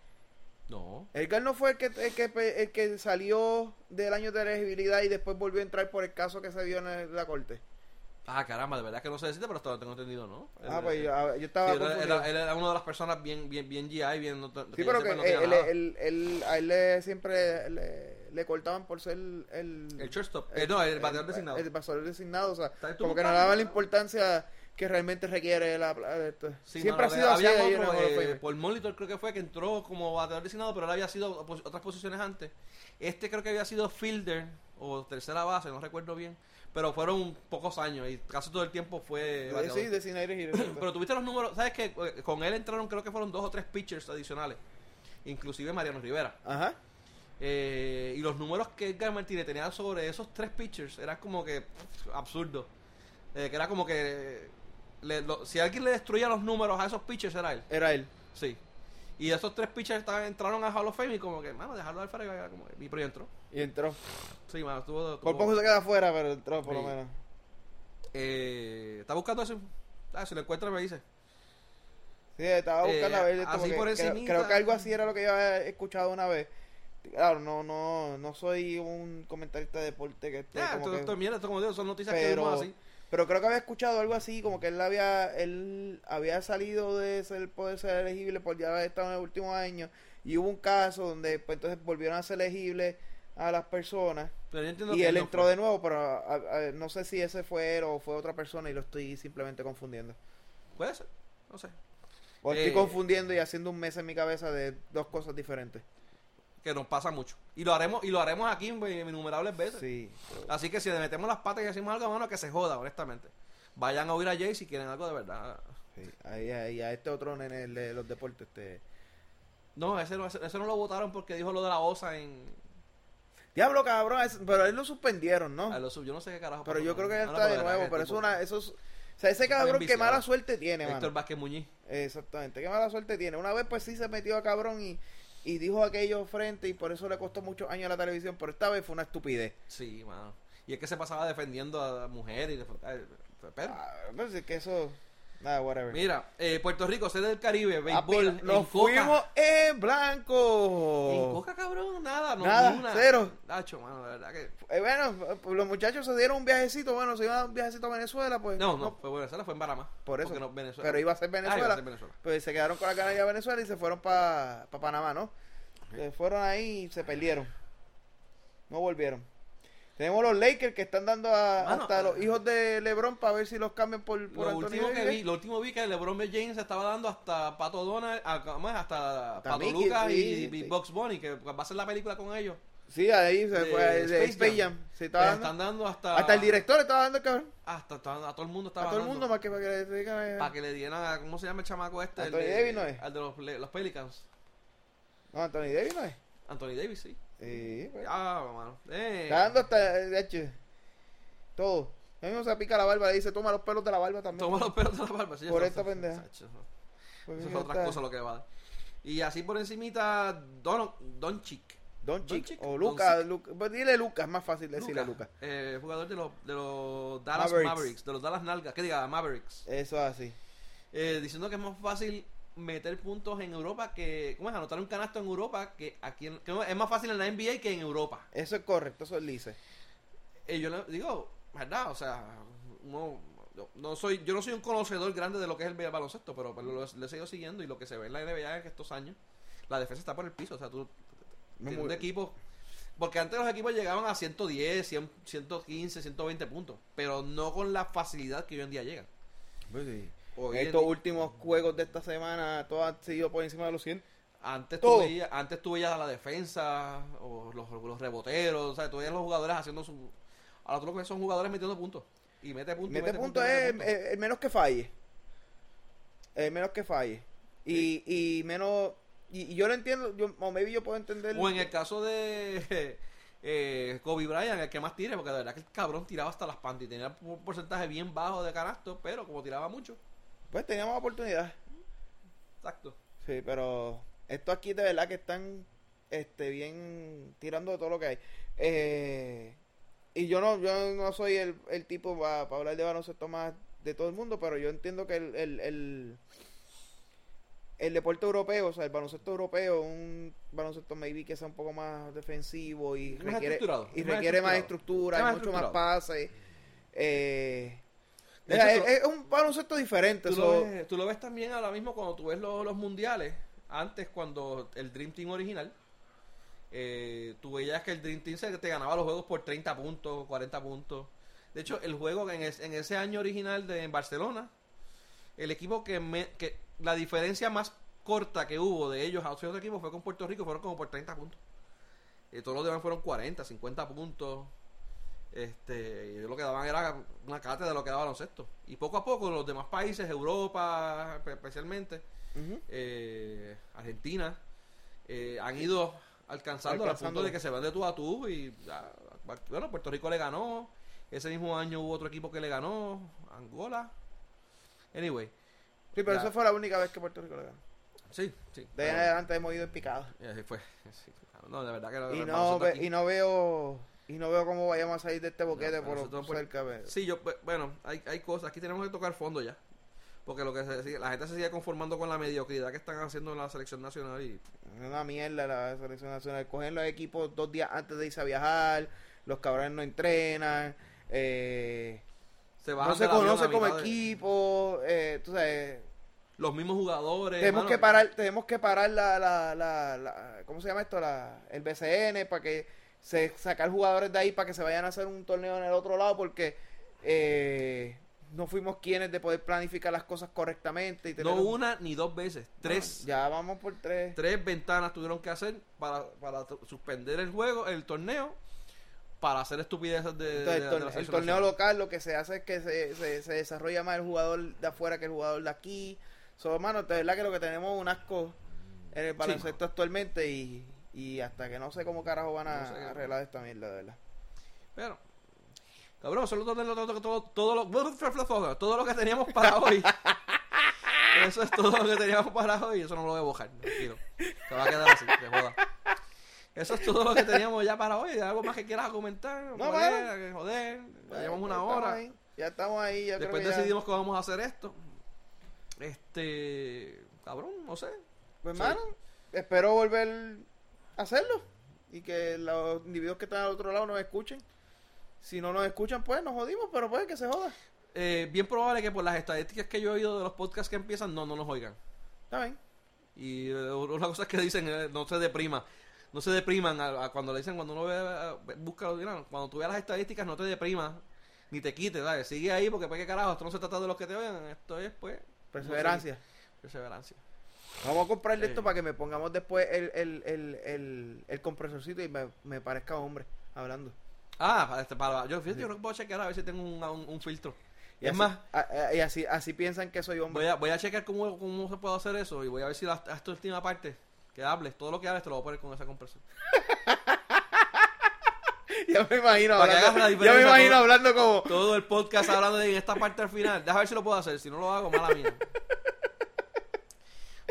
S2: No.
S1: Edgar no fue el que, el que, el que salió del año de elegibilidad y después volvió a entrar por el caso que se dio en el- la corte.
S2: Ah, caramba, de verdad que no se decide, pero hasta lo tengo entendido, ¿no?
S1: Ah, pues yo, ah, yo estaba
S2: sí, él, él era una de las personas bien, bien, bien GI, bien... No,
S1: Sí, pero que él, él- él- a él le- siempre le, le cortaban por ser el...
S2: El shortstop. Eh, no, el bateador designado.
S1: El bateador designado, o sea,
S2: ¿Estás tú
S1: como que no
S2: buscando?
S1: daba la importancia que realmente requiere la... la-.
S2: Sí,
S1: siempre
S2: mano,
S1: ha sido así.
S2: otro, eh, por Molitor creo que fue que entró como bateador designado, pero él había sido otras posiciones antes. Este creo que había sido fielder o tercera base, no recuerdo bien. Pero fueron pocos años y casi todo el tiempo fue.
S1: Sí, exacto.
S2: Pero tuviste los números, ¿sabes qué? Eh, Con él entraron creo que fueron dos o tres pitchers adicionales. Inclusive Mariano Rivera.
S1: Ajá.
S2: Eh, y los números que Edgar Martínez tenía sobre esos tres pitchers eran como que pff, absurdo. Eh, que era como que le- lo- si alguien le destruía los números a esos pitchers era él.
S1: Era él.
S2: Sí. Y esos tres pitchers estaban, entraron a Hall of Fame y como que, mano, dejarlo al fuera como y pero entró.
S1: Y entró.
S2: Sí, mano, estuvo,
S1: Por
S2: estuvo-
S1: poco se queda afuera, pero entró por lo menos.
S2: eh, está buscando eso. Ah, si lo encuentra me dice.
S1: Sí, estaba buscando
S2: Eh,
S1: a ver esto
S2: así por
S1: creo, que algo así era lo que yo había escuchado una vez. Claro, no, no, no soy un comentarista de deporte que esté
S2: Ya,
S1: como
S2: esto,
S1: que-
S2: esto, mira, esto como digo, son noticias que
S1: pero,
S2: vimos así.
S1: Pero creo que había escuchado algo así, como que él había, él había salido de ser, poder ser elegible por ya haber estado en el último año y hubo un caso donde pues, entonces volvieron a ser elegibles a las personas
S2: Pero yo entiendo
S1: y
S2: que
S1: él
S2: no
S1: entró
S2: fue.
S1: de nuevo, pero a- a- no sé si ese fue él o fue otra persona y lo estoy simplemente confundiendo.
S2: Puede ser, no sé.
S1: O
S2: Eh,
S1: estoy confundiendo y haciendo un mes en mi cabeza de dos cosas diferentes.
S2: Que nos pasa mucho. Y lo haremos, y lo haremos aquí innumerables veces.
S1: Sí.
S2: Así que si le metemos las patas y decimos algo, mano, que se joda, honestamente. Vayan a oír a Jay si quieren algo de verdad.
S1: sí. Ahí, ahí, a este otro nene de los deportes, este...
S2: No, ese no, ese, ese no lo votaron porque dijo lo de la OSA en...
S1: Diablo, cabrón, es- pero él lo suspendieron, ¿no?
S2: a lo sub- yo no sé qué carajo.
S1: Pero yo creo que él
S2: No,
S1: está de nuevo, pero eso es una... Eso es- o sea, ese cabrón, qué mala suerte tiene,
S2: Héctor
S1: mano.
S2: Vázquez Muñiz.
S1: Exactamente, qué mala suerte tiene. Una vez pues sí se metió a cabrón y, y dijo aquello frente y por eso le costó muchos años a la televisión, pero esta vez fue una estupidez.
S2: Sí, mano. Y es que se pasaba defendiendo a la mujer y... pero-
S1: Ah, pues es que eso... Nada, whatever.
S2: Mira, eh, Puerto Rico, sede del Caribe, béisbol,
S1: nos fuimos en blanco.
S2: En Coca, cabrón, nada, no,
S1: Nada, cero.
S2: Nacho, mano, de verdad que...
S1: Eh, bueno, los muchachos se dieron un viajecito, bueno, se iban a un viajecito a Venezuela, pues.
S2: No, no, fue Venezuela, fue en Panamá.
S1: Por eso.
S2: No, Venezuela.
S1: Pero iba a ser
S2: Ah, iba
S1: Venezuela.
S2: a ser Venezuela.
S1: Pues se quedaron con la canalla de Venezuela y se fueron para Panamá, ¿no? Se fueron ahí y se perdieron. No volvieron. Tenemos los Lakers que están dando a,
S2: Mano,
S1: hasta
S2: eh,
S1: los hijos de LeBron para ver si los cambian por, por
S2: Lo
S1: Anthony
S2: último que
S1: Davis.
S2: vi, lo último vi que LeBron James estaba dando hasta Pato Donald, a- hasta
S1: Hasta
S2: Pato
S1: Mickey,
S2: Lucas
S1: sí,
S2: y, y
S1: sí.
S2: Bugs Bunny, que va a hacer la película con ellos.
S1: Sí, ahí se
S2: de
S1: fue de
S2: Space
S1: Space,
S2: Jam.
S1: Sí, estaba dando-
S2: están dando hasta...
S1: hasta el director estaba dando cabrón.
S2: Hasta, hasta- a todo el mundo
S1: A
S2: estaba
S1: todo el mundo más que para que le digan. eh,
S2: Para que le dieran a... ¿Cómo se llama el chamaco este? El
S1: Anthony
S2: de,
S1: Davis, ¿no es?
S2: Al de los, los Pelicans.
S1: No, Anthony Davis no es.
S2: Anthony Davis, sí.
S1: Sí, pues.
S2: Ah, mano. Eh.
S1: Está dando hasta, eh, de hecho, todo. A mí no se pica la barba, le dice, toma los pelos de la barba también.
S2: Toma los pelos de la barba. sí,
S1: Por
S2: eso-
S1: esta pendeja.
S2: Sacho,
S1: Pues
S2: Eso es otra cosa lo que va. Y así por encimita, Don.
S1: Don Chick,
S2: Doncic,
S1: o Lucas, Luca, pues dile Lucas, más fácil decirle
S2: Lucas,
S1: Lucas.
S2: eh, jugador de los, de los Dallas
S1: Mavericks.
S2: Mavericks. de los Dallas Nalgas, que diga Mavericks.
S1: Eso es así.
S2: eh, diciendo que es más fácil meter puntos en Europa que, ¿cómo es? Anotar un canasto en Europa que aquí, en- que es más fácil en la NBA que en Europa.
S1: Eso es correcto, eso es lice.
S2: Y yo le digo, ¿verdad? O sea, no, yo no soy, yo no soy un conocedor grande de lo que es el baloncesto, pero pues, lo, lo he seguido siguiendo y lo que se ve en la NBA en estos años, la defensa está por el piso. O sea, tú tienes
S1: muy-
S2: un equipo. Porque antes los equipos llegaban a 110, 100, 115, 120 puntos, pero no con la facilidad que hoy en día llegan.
S1: Pues sí.
S2: Hoy en
S1: Estos últimos juegos de esta semana, todos han sido por encima de los 100.
S2: Antes
S1: Todo.
S2: tú, veías, antes tú veías a la defensa o los, los reboteros, o sea, tú veías los jugadores haciendo su... Ahora tú lo que son jugadores metiendo puntos. Y mete puntos. y
S1: Mete punto
S2: puntos,
S1: es el, el menos que falle. El menos que falle. Y, y menos. Y, y yo lo entiendo, yo, o maybe yo puedo entender.
S2: O en el caso de eh, Kobe Bryant, el que más tire, porque de verdad que el cabrón tiraba hasta las panties. Tenía un porcentaje bien bajo de canasto, pero como tiraba mucho.
S1: Pues teníamos oportunidad.
S2: Exacto.
S1: Sí, pero esto aquí de verdad que están este bien tirando de todo lo que hay. Eh, y yo no yo no soy el, el tipo para hablar de baloncesto más de todo el mundo, pero yo entiendo que el, el, el, el deporte europeo, o sea, el baloncesto europeo, un baloncesto maybe que sea un poco más defensivo y
S2: Más
S1: requiere, y
S2: más
S1: requiere más estructura,
S2: Es
S1: y
S2: más
S1: mucho más pases. Eh,
S2: De hecho,
S1: es, es un baloncesto diferente.
S2: Tú,
S1: so-
S2: lo ves, tú lo ves también ahora mismo cuando tú ves los, los mundiales. Antes, cuando el Dream Team original, eh, tú veías que el Dream Team se te ganaba los juegos por 30 puntos, 40 puntos. De hecho, el juego en, es- en ese año original de en Barcelona, el equipo que, me- que la diferencia más corta que hubo de ellos a otros equipos fue con Puerto Rico, fueron como por 30 puntos. Y todos los demás fueron 40, 50 puntos. Este, ellos lo que daban era una cátedra de lo que daba baloncesto. Y poco a poco los demás países, Europa espe- especialmente, eh, Argentina, eh, han ido alcanzando al punto de que se van de tú a tú. Y ah, bueno, Puerto Rico le ganó. Ese mismo año hubo otro equipo que le ganó, Angola. Anyway,
S1: Sí, pero
S2: Ya.
S1: esa fue la única vez que Puerto Rico le ganó.
S2: sí, sí.
S1: De ahí en adelante hemos ido en picada.
S2: Y así fue. sí, no, de verdad que
S1: Y no, ve- y no veo y no veo cómo vayamos a salir de este boquete
S2: No,
S1: por, por cerca.
S2: Sí, yo, bu- bueno, hay, hay cosas. Aquí tenemos que tocar fondo ya. Porque lo que se la gente se sigue conformando con la mediocridad que están haciendo en la selección nacional y
S1: Es una mierda la selección nacional. Cogen los equipos dos días antes de irse a viajar. Los cabrones no entrenan. Eh,
S2: se
S1: no se conoce como equipo. Eh, tú sabes,
S2: Los mismos jugadores.
S1: tenemos
S2: mano,
S1: que parar, tenemos que parar la, la, la, la- ¿cómo se llama esto? La, el BCN para que se sacar jugadores de ahí para que se vayan a hacer un torneo en el otro lado porque eh, no fuimos quienes de poder planificar las cosas correctamente y tener
S2: No
S1: un-
S2: una ni dos veces. Tres.
S1: Ya vamos por tres.
S2: Tres ventanas tuvieron que hacer para, para suspender el juego, el torneo, para hacer estupideces de,
S1: el,
S2: de
S1: tor-
S2: la
S1: el
S2: selección
S1: torneo local lo que se hace es que se, se, se desarrolla más el jugador de afuera que el jugador de aquí. So, hermano, de verdad que lo que tenemos es un asco en el baloncesto actualmente y, y hasta que no sé cómo carajo van a
S2: No sé.
S1: arreglar esta mierda, de verdad.
S2: Pero, cabrón, solo todo, todo, todo, todo, todo lo, todo lo que teníamos para hoy. Eso es todo lo que teníamos para hoy. Eso no lo voy a bojar. Tranquilo. Se va a quedar así, que joda. Eso es todo lo que teníamos ya para hoy. ¿Algo más que quieras comentar?
S1: No,
S2: joder, joder. Ya
S1: Ya
S2: llevamos una
S1: estamos
S2: hora.
S1: ahí, ya estamos ahí. Ya
S2: Después
S1: creo que ya-
S2: decidimos que vamos a hacer esto. Este. Cabrón, no sé.
S1: Pues, hermano, espero volver hacerlo y que los individuos que están al otro lado nos escuchen. Si no nos escuchan, pues nos jodimos, pero pues que se joda.
S2: Eh, bien probable que por las estadísticas que yo he oído de los podcasts que empiezan, no, no nos oigan.
S1: Está bien.
S2: Y eh, una cosa que dicen, eh, no se deprima. No se depriman a, a cuando le dicen, cuando uno ve, eh, busca, cuando tú veas las estadísticas, no te deprimas, ni te quites, ¿sabes? Sigue ahí porque, pues, qué carajo, esto no se trata de los que te oigan, esto es, pues,
S1: Perseverancia.
S2: perseverancia.
S1: Vamos a comprarle esto para que me pongamos después el, el, el, el, el compresorcito y me, me parezca hombre hablando.
S2: Ah, para, este, para, yo, fíjate, yo creo que puedo chequear a ver si tengo un, un, un filtro.
S1: Y
S2: es
S1: así,
S2: más,
S1: a- a- y así, así piensan que soy hombre.
S2: voy a, voy a chequear cómo, cómo se puede hacer eso y voy a ver si la, esta última parte que hables, todo lo que hables te lo voy a poner con esa compresión.
S1: ya me imagino hablando, ya me imagino
S2: todo-
S1: hablando como
S2: Todo el podcast hablando de en esta parte al final. Deja ver si lo puedo hacer. Si no lo hago, mala mía.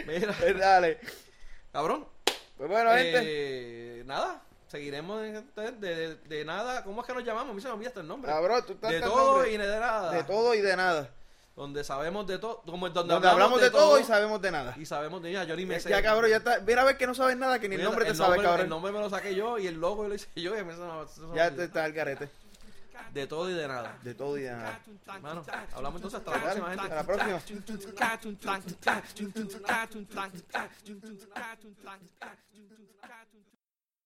S2: Mira.
S1: Dale.
S2: Cabrón.
S1: Pues bueno.
S2: Eh, nada. Seguiremos de, este, de, de, nada. ¿Cómo es que nos llamamos? A mí se me olvida el nombre. De todo y de nada.
S1: De todo y de nada.
S2: Donde sabemos de todo. Donde,
S1: donde, hablamos, de, todo, y sabemos de nada.
S2: Y sabemos de nada Yo ni me ya, sé.
S1: Ya, cabrón, ya está. Mira a ver que no sabes nada, que ni el nombre te
S2: nombre,
S1: sabe, cabrón.
S2: El nombre me lo saqué yo y el logo lo hice yo
S1: Ya te está el carete
S2: de todo y de nada.
S1: De todo y de nada.
S2: Bueno, hablamos entonces hasta la próxima, gente.
S1: Hasta la próxima.